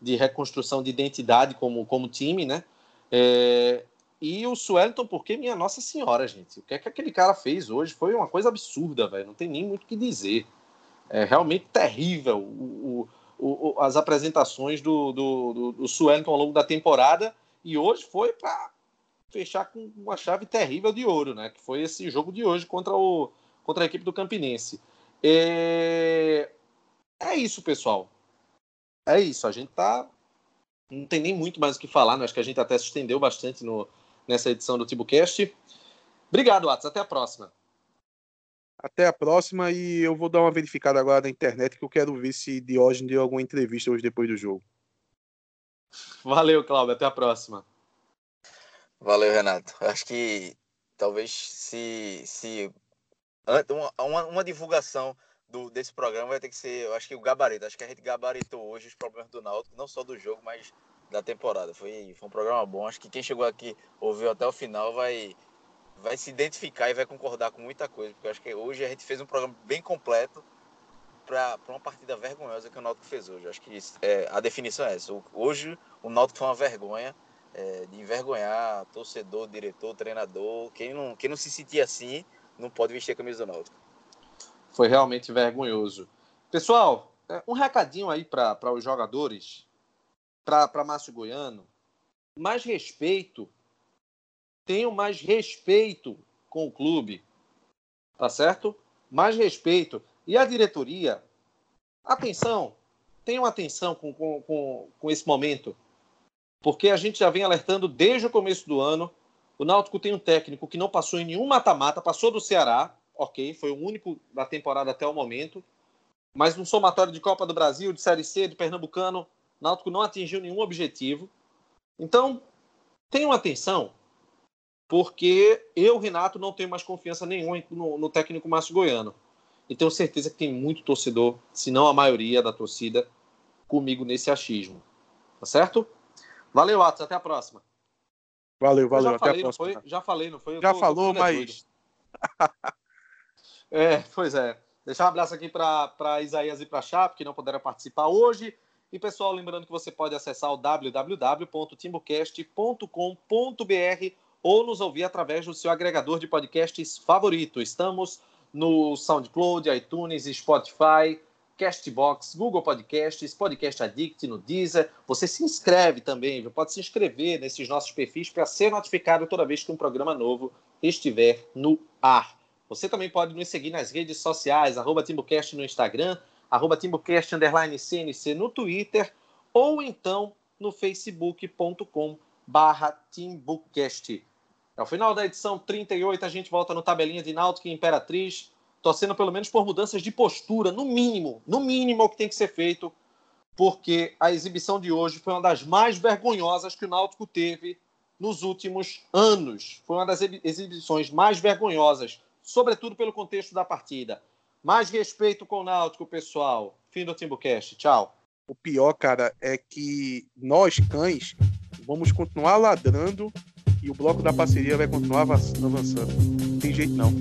S1: de reconstrução de identidade como, como time, né? É, e o Suelton, porque, minha Nossa Senhora, gente, o que é que aquele cara fez hoje foi uma coisa absurda, velho. Não tem nem muito o que dizer. É realmente terrível o, o, o, as apresentações do, do, do, do Suelton ao longo da temporada e hoje foi para fechar com uma chave terrível de ouro, né? Que foi esse jogo de hoje contra, o, contra a equipe do Campinense. É, é isso, pessoal. É isso. A gente tá. Não tem nem muito mais o que falar, né? Acho que a gente até se estendeu bastante no, nessa edição do TiboCast. Obrigado, Atos. Até a próxima.
S4: Até a próxima e eu vou dar uma verificada agora na internet que eu quero ver se Diógenes deu alguma entrevista hoje depois do jogo.
S1: Valeu, Cláudio. Até a próxima.
S2: Valeu, Renato. Acho que talvez se, se uma, uma, divulgação do, desse programa vai ter que ser, eu acho que o gabarito. Acho que a gente gabaritou hoje os problemas do Náutico, não só do jogo, mas da temporada. Foi, foi um programa bom. Acho que quem chegou aqui ouviu até o final vai vai se identificar e vai concordar com muita coisa, porque acho que hoje a gente fez um programa bem completo para uma partida vergonhosa que o Náutico fez hoje. Acho que isso, é, a definição é essa. Hoje o Náutico foi uma vergonha é, de envergonhar torcedor, diretor, treinador. Quem não, quem não se sentir assim não pode vestir a camisa do Náutico.
S1: Foi realmente vergonhoso. Pessoal, é, um recadinho aí para os jogadores, para Márcio Goiano. Mais respeito tenham mais respeito com o clube, tá certo? Mais respeito. E a diretoria, atenção, tenham atenção com, com, com, com esse momento, porque a gente já vem alertando desde o começo do ano. O Náutico tem um técnico que não passou em nenhum mata-mata, passou do Ceará, ok, foi o único da temporada até o momento, mas no somatório de Copa do Brasil, de Série C, de Pernambucano, Náutico não atingiu nenhum objetivo. Então, tenham atenção, porque eu, Renato, não tenho mais confiança nenhuma no, no técnico Márcio Goiano. E tenho certeza que tem muito torcedor, se não a maioria da torcida, comigo nesse achismo. Tá certo? Valeu, Atos. Até a próxima.
S4: Valeu, valeu. Até falei.
S1: Foi? Já falei, não foi?
S4: Eu já tô, falou, tô mas. <laughs>
S1: é, pois é. Deixar um abraço aqui para Isaías e para Chape, que não puderam participar hoje. E, pessoal, lembrando que você pode acessar o www.timbocast.com.br ou nos ouvir através do seu agregador de podcasts favorito. Estamos no SoundCloud, iTunes, Spotify, Castbox, Google Podcasts, Podcast Addict, no Deezer. Você se inscreve também, pode se inscrever nesses nossos perfis para ser notificado toda vez que um programa novo estiver no ar. Você também pode nos seguir nas redes sociais, arroba TimbuCast no Instagram, arroba TimbuCast underline CNC no Twitter, ou então no facebook.com barra TimbuCast. Ao final da edição 38, a gente volta no tabelinha de Náutico e Imperatriz torcendo pelo menos por mudanças de postura, no mínimo, no mínimo o que tem que ser feito, porque a exibição de hoje foi uma das mais vergonhosas que o Náutico teve nos últimos anos. Foi uma das exibições mais vergonhosas, sobretudo pelo contexto da partida. Mais respeito com o Náutico, pessoal. Fim do Timbucast. Tchau.
S4: O pior, cara, é que nós, cães, vamos continuar ladrando e o bloco da parceria vai continuar avançando. Não tem jeito não.